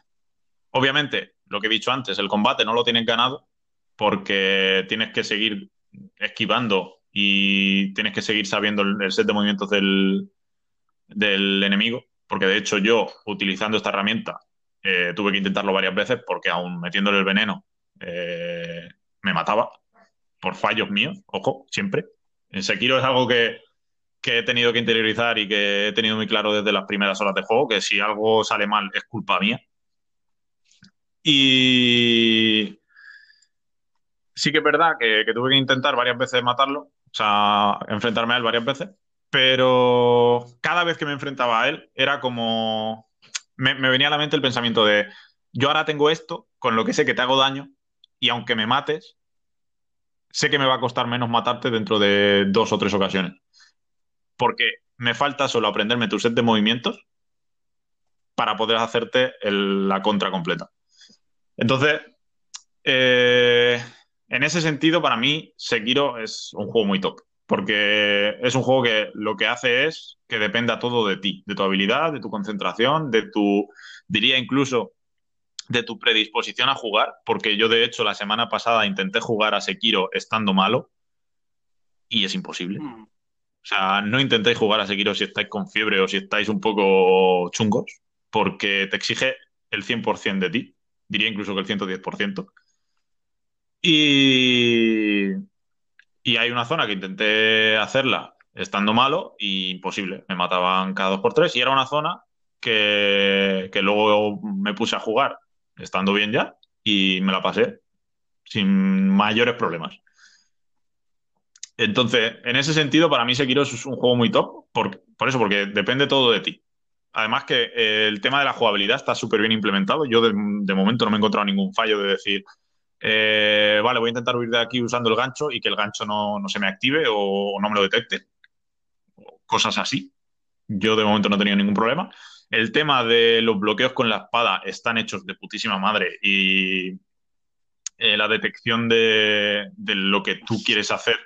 obviamente, lo que he dicho antes, el combate no lo tienes ganado porque tienes que seguir esquivando y tienes que seguir sabiendo el, set de movimientos del, enemigo. Porque de hecho yo, utilizando esta herramienta, eh, tuve que intentarlo varias veces porque aún metiéndole el veneno eh, me mataba por fallos míos, ojo, siempre. En Sekiro es algo que, he tenido que interiorizar y que he tenido muy claro desde las primeras horas de juego, que si algo sale mal es culpa mía. Y sí que es verdad que, tuve que intentar varias veces matarlo, o sea, enfrentarme a él varias veces, pero cada vez que me enfrentaba a él era como... Me, venía a la mente el pensamiento de, yo ahora tengo esto, con lo que sé que te hago daño, y aunque me mates, sé que me va a costar menos matarte dentro de dos o tres ocasiones. Porque me falta solo aprenderme tu set de movimientos para poder hacerte la contra completa. Entonces, eh, en ese sentido, para mí, Sekiro es un juego muy top. Porque es un juego que lo que hace es que dependa todo de ti, de tu habilidad, de tu concentración, de tu, diría incluso, de tu predisposición a jugar, porque yo de hecho la semana pasada intenté jugar a Sekiro estando malo y es imposible. Mm. O sea, no intentéis jugar a Sekiro si estáis con fiebre o si estáis un poco chungos, porque te exige el 100% de ti, diría incluso que el 110%. Y, y hay una zona que intenté hacerla estando malo y imposible, me mataban cada dos por tres y era una zona que, que luego me puse a jugar estando bien ya y me la pasé sin mayores problemas. Entonces, en ese sentido, para mí Sekiro es un juego muy top, por, eso, porque depende todo de ti. Además que eh, el tema de la jugabilidad está súper bien implementado. Yo de, momento no me he encontrado ningún fallo de decir, eh, vale, voy a intentar huir de aquí usando el gancho y que el gancho no, se me active o, no me lo detecte. Cosas así. yo de momento no he tenido ningún problema. El tema de los bloqueos con la espada están hechos de putísima madre y eh, la detección de, lo que tú quieres hacer.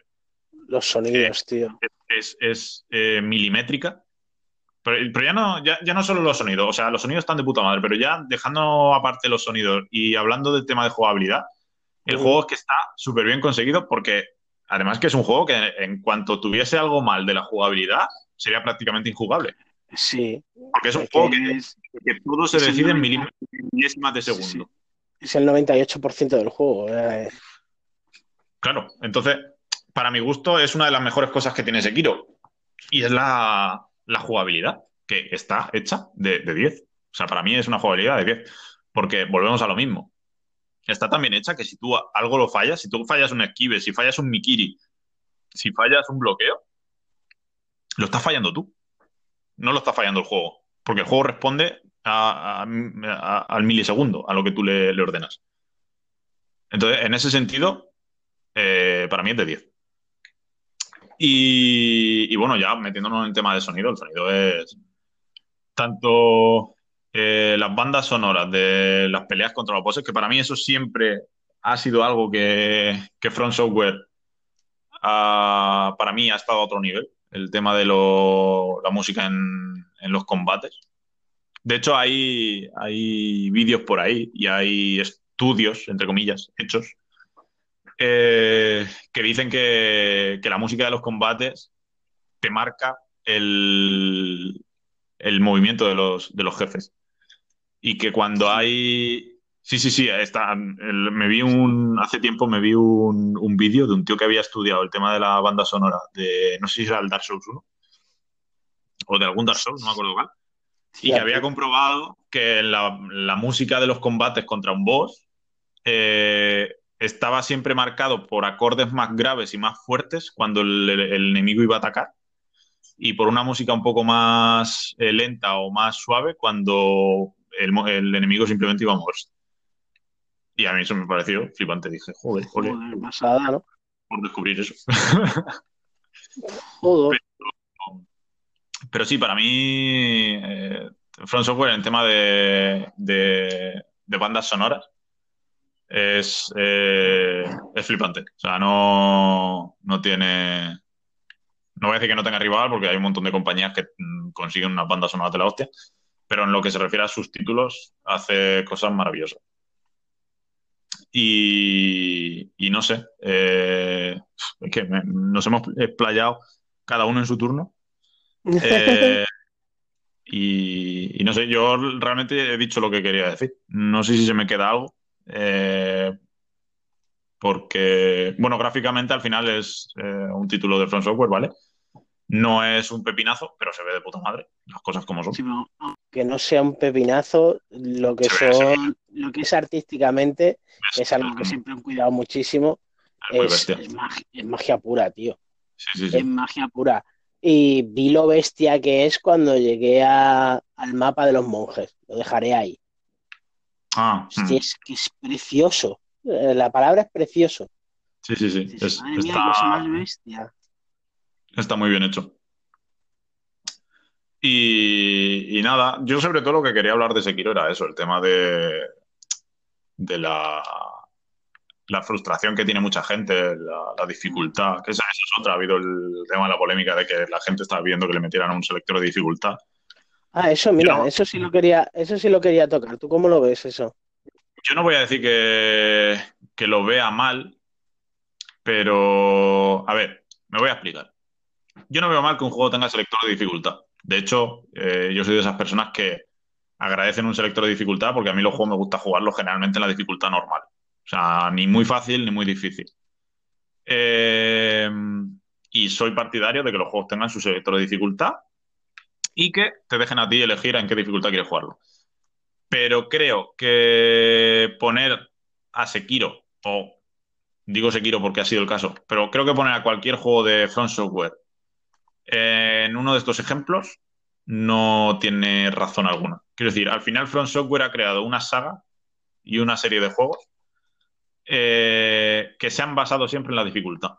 Los sonidos, tío. Es, eh, milimétrica. Pero, ya, no, ya, no solo los sonidos, o sea, los sonidos están de puta madre, pero ya dejando aparte los sonidos y hablando del tema de jugabilidad, el juego es que está súper bien conseguido porque además que es un juego que en cuanto tuviese algo mal de la jugabilidad, sería prácticamente injugable. Sí. Porque es un juego que, todo se decide en milésimas de segundo. Es el 98% del juego. Claro, entonces, para mi gusto, es una de las mejores cosas que tiene Sekiro. Y es la, jugabilidad, que está hecha de, de 10. O sea, para mí es una jugabilidad de 10. Porque volvemos a lo mismo. Está tan bien hecha que si tú algo lo fallas, si tú fallas un esquive, si fallas un mikiri, si fallas un bloqueo, lo estás fallando tú. No lo está fallando el juego. Porque el juego responde al milisegundo, a lo que tú le, ordenas. Entonces, en ese sentido, eh, para mí es de 10. Y, bueno, ya metiéndonos en el tema de sonido, el sonido es tanto eh, las bandas sonoras de las peleas contra los bosses, que para mí eso siempre ha sido algo que, que Front Software para mí ha estado a otro nivel el tema de la música en, los combates. De hecho, hay, hay vídeos por ahí y hay estudios, entre comillas, hechos, eh, que dicen que, la música de los combates te marca el, el movimiento de los, de los jefes. Y que cuando hay Sí, sí, sí, está, me vi un, hace tiempo me vi un, un vídeo de un tío que había estudiado el tema de la banda sonora de, no sé si era el Dark Souls 1 o de algún Dark Souls, no me acuerdo cuál, y que había comprobado que la, la, música de los combates contra un boss eh, estaba siempre marcado por acordes más graves y más fuertes cuando el, el enemigo iba a atacar y por una música un poco más eh, lenta o más suave cuando el, el enemigo simplemente iba a moverse. Y a mí eso me pareció flipante. Dije, joder, joder. pasada, ¿no? Por descubrir eso. joder. Pero, sí, para mí, eh, Front Software en tema de, de, bandas sonoras es, eh, es flipante. O sea, no, no tiene. No voy a decir que no tenga rival porque hay un montón de compañías que mm, consiguen unas bandas sonoras de la hostia, pero en lo que se refiere a sus títulos, hace cosas maravillosas. Y, no sé, eh, es que nos hemos explayado cada uno en su turno. [LAUGHS] Eh, y, no sé, yo realmente he dicho lo que quería decir. No sé si se me queda algo. Eh, porque, bueno, gráficamente al final es un título de Front Software, ¿vale? No es un pepinazo, pero se ve de puta madre, las cosas como son. que no sea un pepinazo, lo que son, lo que es artísticamente, es algo que siempre han cuidado muchísimo. Es, magia, pura, tío. es magia pura. Y vi lo bestia que es cuando llegué al mapa de los monjes. Lo dejaré ahí. Ah, hmm. es que es precioso. Eh, la palabra es precioso. Sí, sí, sí. Es, más bestia. Está muy bien hecho. Y, nada, yo sobre todo lo que quería hablar de Sekiro era eso, el tema de, de la, la frustración que tiene mucha gente, la, dificultad, que esa, es otra. Ha habido el tema de la polémica de que la gente estaba viendo que le metieran un selector de dificultad. Ah, eso, mira, eso sí lo quería, eso sí lo quería tocar. ¿Tú cómo lo ves eso? Yo no voy a decir que, que lo vea mal, pero a ver, me voy a explicar yo no veo mal que un juego tenga selector de dificultad. De hecho, eh, yo soy de esas personas que agradecen un selector de dificultad porque a mí los juegos me gusta jugarlos generalmente en la dificultad normal. O sea, ni muy fácil ni muy difícil. Eh, y soy partidario de que los juegos tengan su selector de dificultad y que te dejen a ti elegir en qué dificultad quieres jugarlo. Pero creo que poner a Sekiro, o digo Sekiro porque ha sido el caso, pero creo que poner a cualquier juego de Front Software en uno de estos ejemplos no tiene razón alguna. Quiero decir, al final Front Software ha creado una saga y una serie de juegos eh, que se han basado siempre en la dificultad.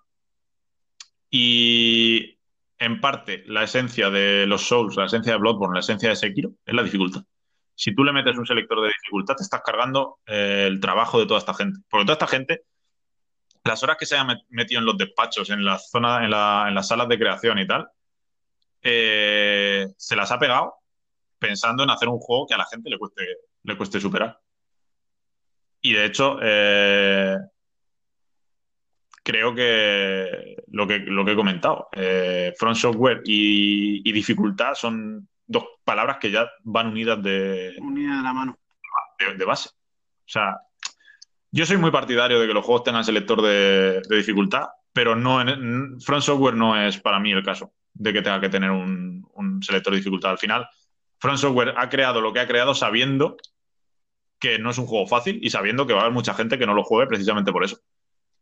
Y en parte la esencia de los Souls, la esencia de Bloodborne, la esencia de Sekiro, es la dificultad. Si tú le metes un selector de dificultad, te estás cargando eh, el trabajo de toda esta gente. Porque toda esta gente, las horas que se hayan metido en los despachos, en la zona, en, las salas de creación y tal, eh, se las ha pegado pensando en hacer un juego que a la gente le cueste, le cueste superar. Y de hecho, eh, creo que lo que, lo que he comentado, eh, front software y, dificultad son dos palabras que ya van unidas de, unidas de la mano. De, base. O sea, yo soy muy partidario de que los juegos tengan selector de, dificultad, pero no en, front software no es para mí el caso de que tenga que tener un, selector de dificultad. Al final, front software ha creado lo que ha creado sabiendo que no es un juego fácil y sabiendo que va a haber mucha gente que no lo juegue precisamente por eso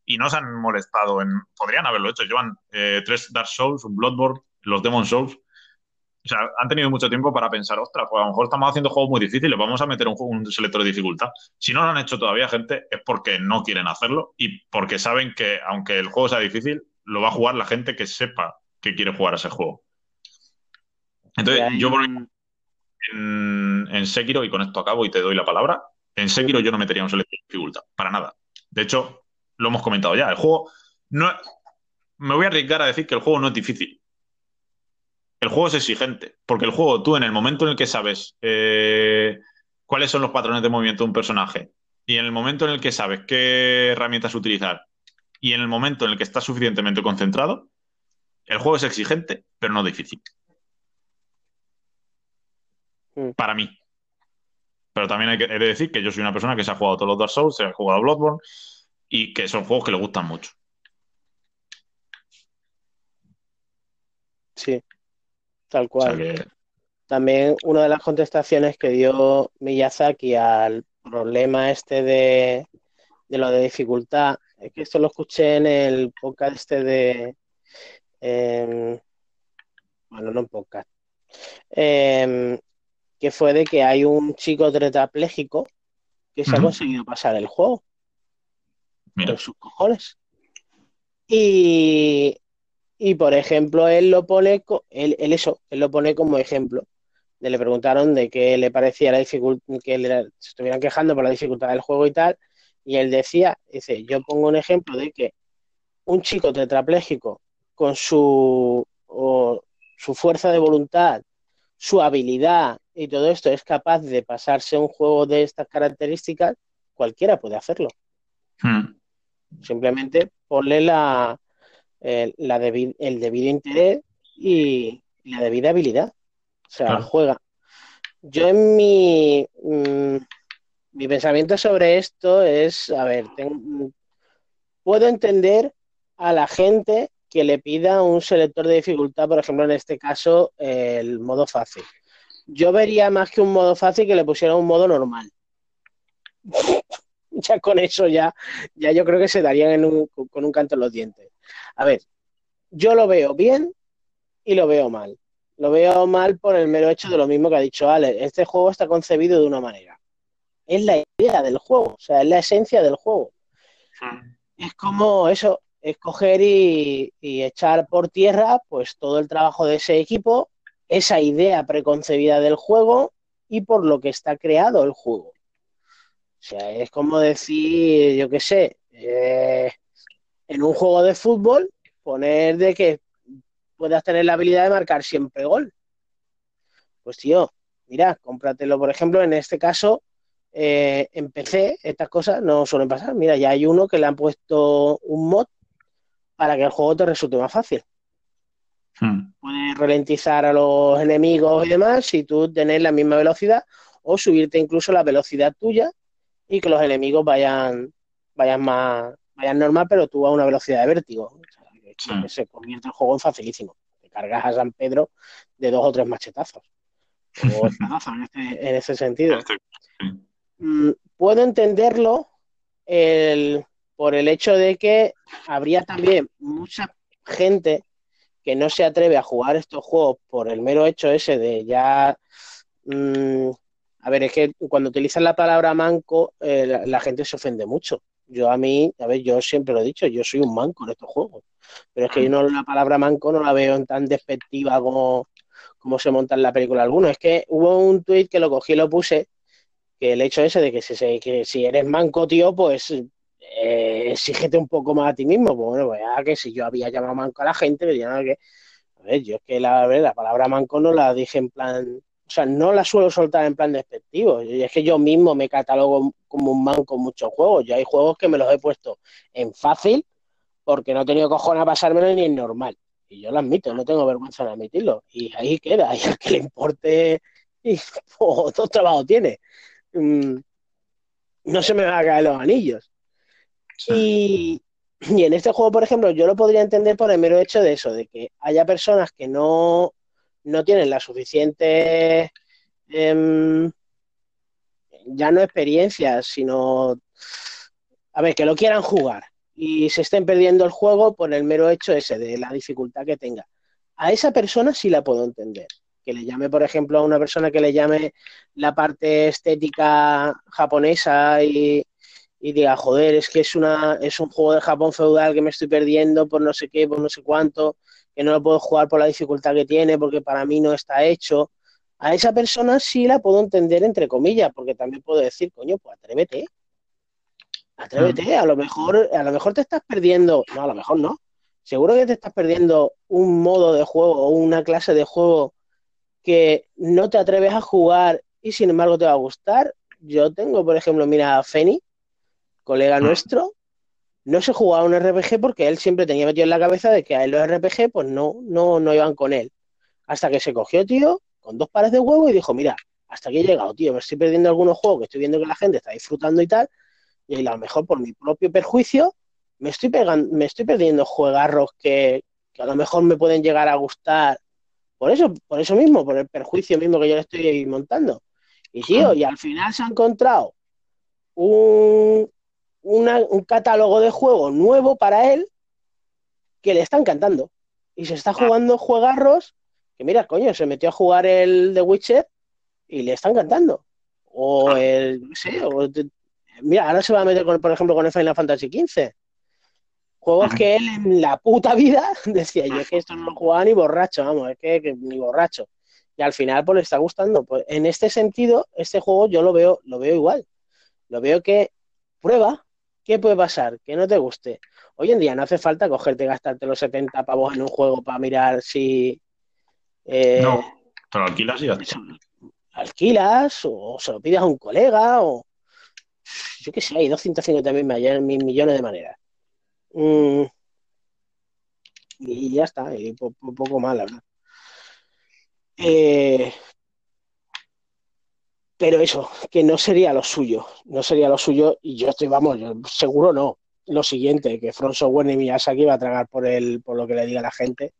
y no se han molestado en. Podrían haberlo hecho. Llevan eh, tres Dark Souls, un Bloodborne, los Demon Souls. O sea, han tenido mucho tiempo para pensar, ostras, pues a lo mejor estamos haciendo juegos muy difíciles, vamos a meter un selector de dificultad. Si no lo han hecho todavía, gente, es porque no quieren hacerlo y porque saben que, aunque el juego sea difícil, lo va a jugar la gente que sepa que quiere jugar a ese juego. Entonces, yo por en, en Sekiro, y con esto acabo y te doy la palabra, en Sekiro yo no metería un selector de dificultad, para nada. De hecho, lo hemos comentado ya. El juego no. Me voy a arriesgar a decir que el juego no es difícil. El juego es exigente. Porque el juego, tú en el momento en el que sabes eh, cuáles son los patrones de movimiento de un personaje y en el momento en el que sabes qué herramientas utilizar y en el momento en el que estás suficientemente concentrado, el juego es exigente, pero no difícil. Mm. Para mí. Pero también hay que he de decir que yo soy una persona que se ha jugado todos los Dark Souls, se ha jugado Bloodborne, y que son juegos que le gustan mucho. Sí, tal cual. También una de las contestaciones que dio Miyazaki al problema este de, lo de dificultad, es que esto lo escuché en el podcast este de... Em, bueno, no en podcast. Em, que fue de que hay un chico tetrapléjico que se ha conseguido pasar el juego sus cojones. Y, por ejemplo, él lo pone, él, eso, él lo pone como ejemplo. Le preguntaron de qué le parecía la dificultad, que se estuvieran quejando por la dificultad del juego y tal, y él decía, dice, yo pongo un ejemplo de que un chico tetrapléjico con su, su fuerza de voluntad, su habilidad y todo esto es capaz de pasarse un juego de estas características, cualquiera puede hacerlo. Hmm. Simplemente ponle la, el debido interés y la debida habilidad. O sea, juega. Yo en mi, mm, mi pensamiento sobre esto es, a ver, puedo entender a la gente que le pida un selector de dificultad, por ejemplo, en este caso, el modo fácil. Yo vería más que un modo fácil que le pusiera un modo normal. [LAUGHS] ya con eso ya, ya yo creo que se darían con un canto en los dientes. A ver, yo lo veo bien y lo veo mal. Lo veo mal por el mero hecho de lo mismo que ha dicho Ale. Este juego está concebido de una manera. Es la idea del juego, o sea, es la esencia del juego. Es como eso, escoger y, y echar por tierra pues todo el trabajo de ese equipo, esa idea preconcebida del juego y por lo que está creado el juego. O sea, es como decir, yo qué sé, eh, en un juego de fútbol, poner de que puedas tener la habilidad de marcar siempre gol. Pues tío, mira, cómpratelo, por ejemplo, en este caso, eh, en PC, estas cosas no suelen pasar. Mira, ya hay uno que le han puesto un mod para que el juego te resulte más fácil. Hmm. Puedes ralentizar a los enemigos y demás si tú tienes la misma velocidad o subirte incluso la velocidad tuya y que los enemigos vayan, vayan más, vayan normal, pero tú a una velocidad de vértigo. que se convierte el juego en facilísimo. Te cargas a San Pedro de dos o tres machetazos. O [LAUGHS] en, este, en ese sentido. Este, mm, puedo entenderlo por el hecho de que habría también mucha gente que no se atreve a jugar estos juegos por el mero hecho ese de ya mm, a ver, es que cuando utilizan la palabra manco, eh, la, gente se ofende mucho. Yo a mí, a ver, yo siempre lo he dicho, yo soy un manco en estos juegos. Pero es que yo no la palabra manco no la veo en tan despectiva como, como se monta en la película alguno. Es que hubo un tuit que lo cogí y lo puse, que el hecho ese de que si, que si eres manco, tío, pues eh, exígete un poco más a ti mismo. Bueno, pues ya que si yo había llamado manco a la gente, me dirían que, a ver, yo es que la, la palabra manco no la dije en plan o sea, no la suelo soltar en plan despectivo. Y es que yo mismo me catalogo como un manco muchos juegos. Yo hay juegos que me los he puesto en fácil porque no he tenido cojones a pasármelo ni en normal. Y yo lo admito, no tengo vergüenza en admitirlo. Y ahí queda, y al que le importe, y [LAUGHS] todo trabajo tiene. Mm, no se me van a caer los anillos. Y, y en este juego, por ejemplo, yo lo podría entender por el mero hecho de eso, de que haya personas que no no tienen la suficiente, em, ya no experiencia, sino, a ver, que lo quieran jugar y se estén perdiendo el juego por el mero hecho ese de la dificultad que tenga. A esa persona sí la puedo entender. Que le llame, por ejemplo, a una persona que le llame la parte estética japonesa y, y diga, joder, es que es, una, es un juego de Japón feudal que me estoy perdiendo por no sé qué, por no sé cuánto, que no lo puedo jugar por la dificultad que tiene, porque para mí no está hecho. A esa persona sí la puedo entender entre comillas, porque también puedo decir, coño, pues atrévete. Atrévete, a lo mejor, a lo mejor te estás perdiendo, no, a lo mejor no. Seguro que te estás perdiendo un modo de juego o una clase de juego que no te atreves a jugar y sin embargo te va a gustar. Yo tengo, por ejemplo, mira, a Feni, colega nuestro, no se jugaba un RPG porque él siempre tenía metido en la cabeza de que a él los RPG pues no, no, no iban con él. Hasta que se cogió, tío, con dos pares de huevo y dijo, mira, hasta aquí he llegado, tío, me estoy perdiendo algunos juegos que estoy viendo que la gente está disfrutando y tal, y a lo mejor por mi propio perjuicio me estoy, pegando, me estoy perdiendo juegarros que, que a lo mejor me pueden llegar a gustar por eso, por eso mismo, por el perjuicio mismo que yo le estoy montando. Y tío, y al final se ha encontrado un, un catálogo de juegos nuevo para él que le está encantando. Y se está jugando juegarros que, mira, coño, se metió a jugar el The Witcher y le está encantando. O el, no sé, mira, ahora se va a meter, con, por ejemplo, con el Final Fantasy XV. Juegos que él en la puta vida [LAUGHS] decía, yo es que esto no lo jugaba ni borracho, vamos, es que, ni borracho. Y al final, pues le está gustando. Pues en este sentido, este juego yo lo veo, lo veo igual. Lo veo que prueba, ¿Qué puede pasar? Que no te guste. Hoy en día no hace falta cogerte y gastarte los 70 pavos en un juego para mirar si. Eh, no, te lo alquilas y ya Alquilas o se lo pides a un colega o. Yo qué sé, hay 250 mil millones de maneras. Mm, y ya está, y un poco más, la verdad. Eh, pero eso, que no sería lo suyo, no sería lo suyo, y yo estoy, vamos, seguro no. Lo siguiente, que Front Software ni Miyazaki va a tragar por el, por lo que le diga la gente,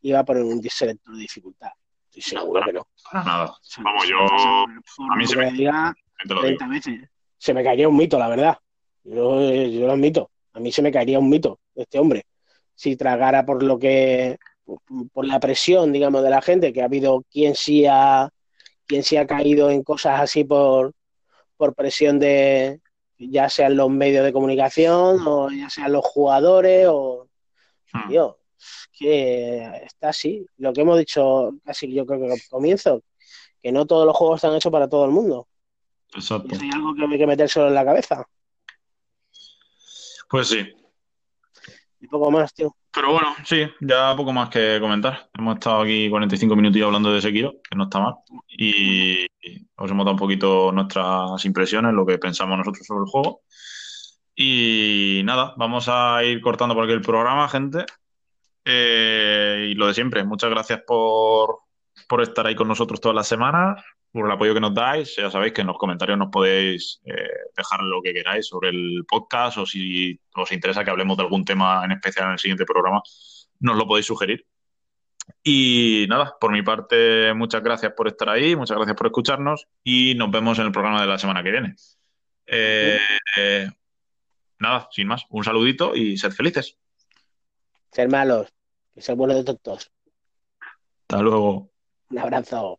y va a poner un selector de dificultad. Estoy seguro que no. Para nada. vamos, yo. A mí se me, diga [LAUGHS] 30 veces. Se me caería un mito, la verdad. Yo, yo lo admito. A mí se me caería un mito este hombre. Si tragara por lo que. por la presión, digamos, de la gente, que ha habido quien sí ha quien se ha caído en cosas así por, por presión de ya sean los medios de comunicación o ya sean los jugadores o hmm. que está así. Lo que hemos dicho casi yo creo que comienzo que no todos los juegos están hechos para todo el mundo. Exacto. hay algo que hay que metérselo en la cabeza. Pues sí. Y poco más tío pero bueno, sí, ya poco más que comentar. Hemos estado aquí 45 minutos hablando de Sekiro, que no está mal. Y os hemos dado un poquito nuestras impresiones, lo que pensamos nosotros sobre el juego. Y nada, vamos a ir cortando por aquí el programa, gente. Eh, y lo de siempre, muchas gracias por, por estar ahí con nosotros todas las semanas por el apoyo que nos dais. Ya sabéis que en los comentarios nos podéis eh, dejar lo que queráis sobre el podcast o si os interesa que hablemos de algún tema en especial en el siguiente programa, nos lo podéis sugerir. Y nada, por mi parte, muchas gracias por estar ahí, muchas gracias por escucharnos y nos vemos en el programa de la semana que viene. Eh, eh, nada, sin más, un saludito y sed felices. Ser malos, que ser buenos de todos. Hasta luego. Un abrazo.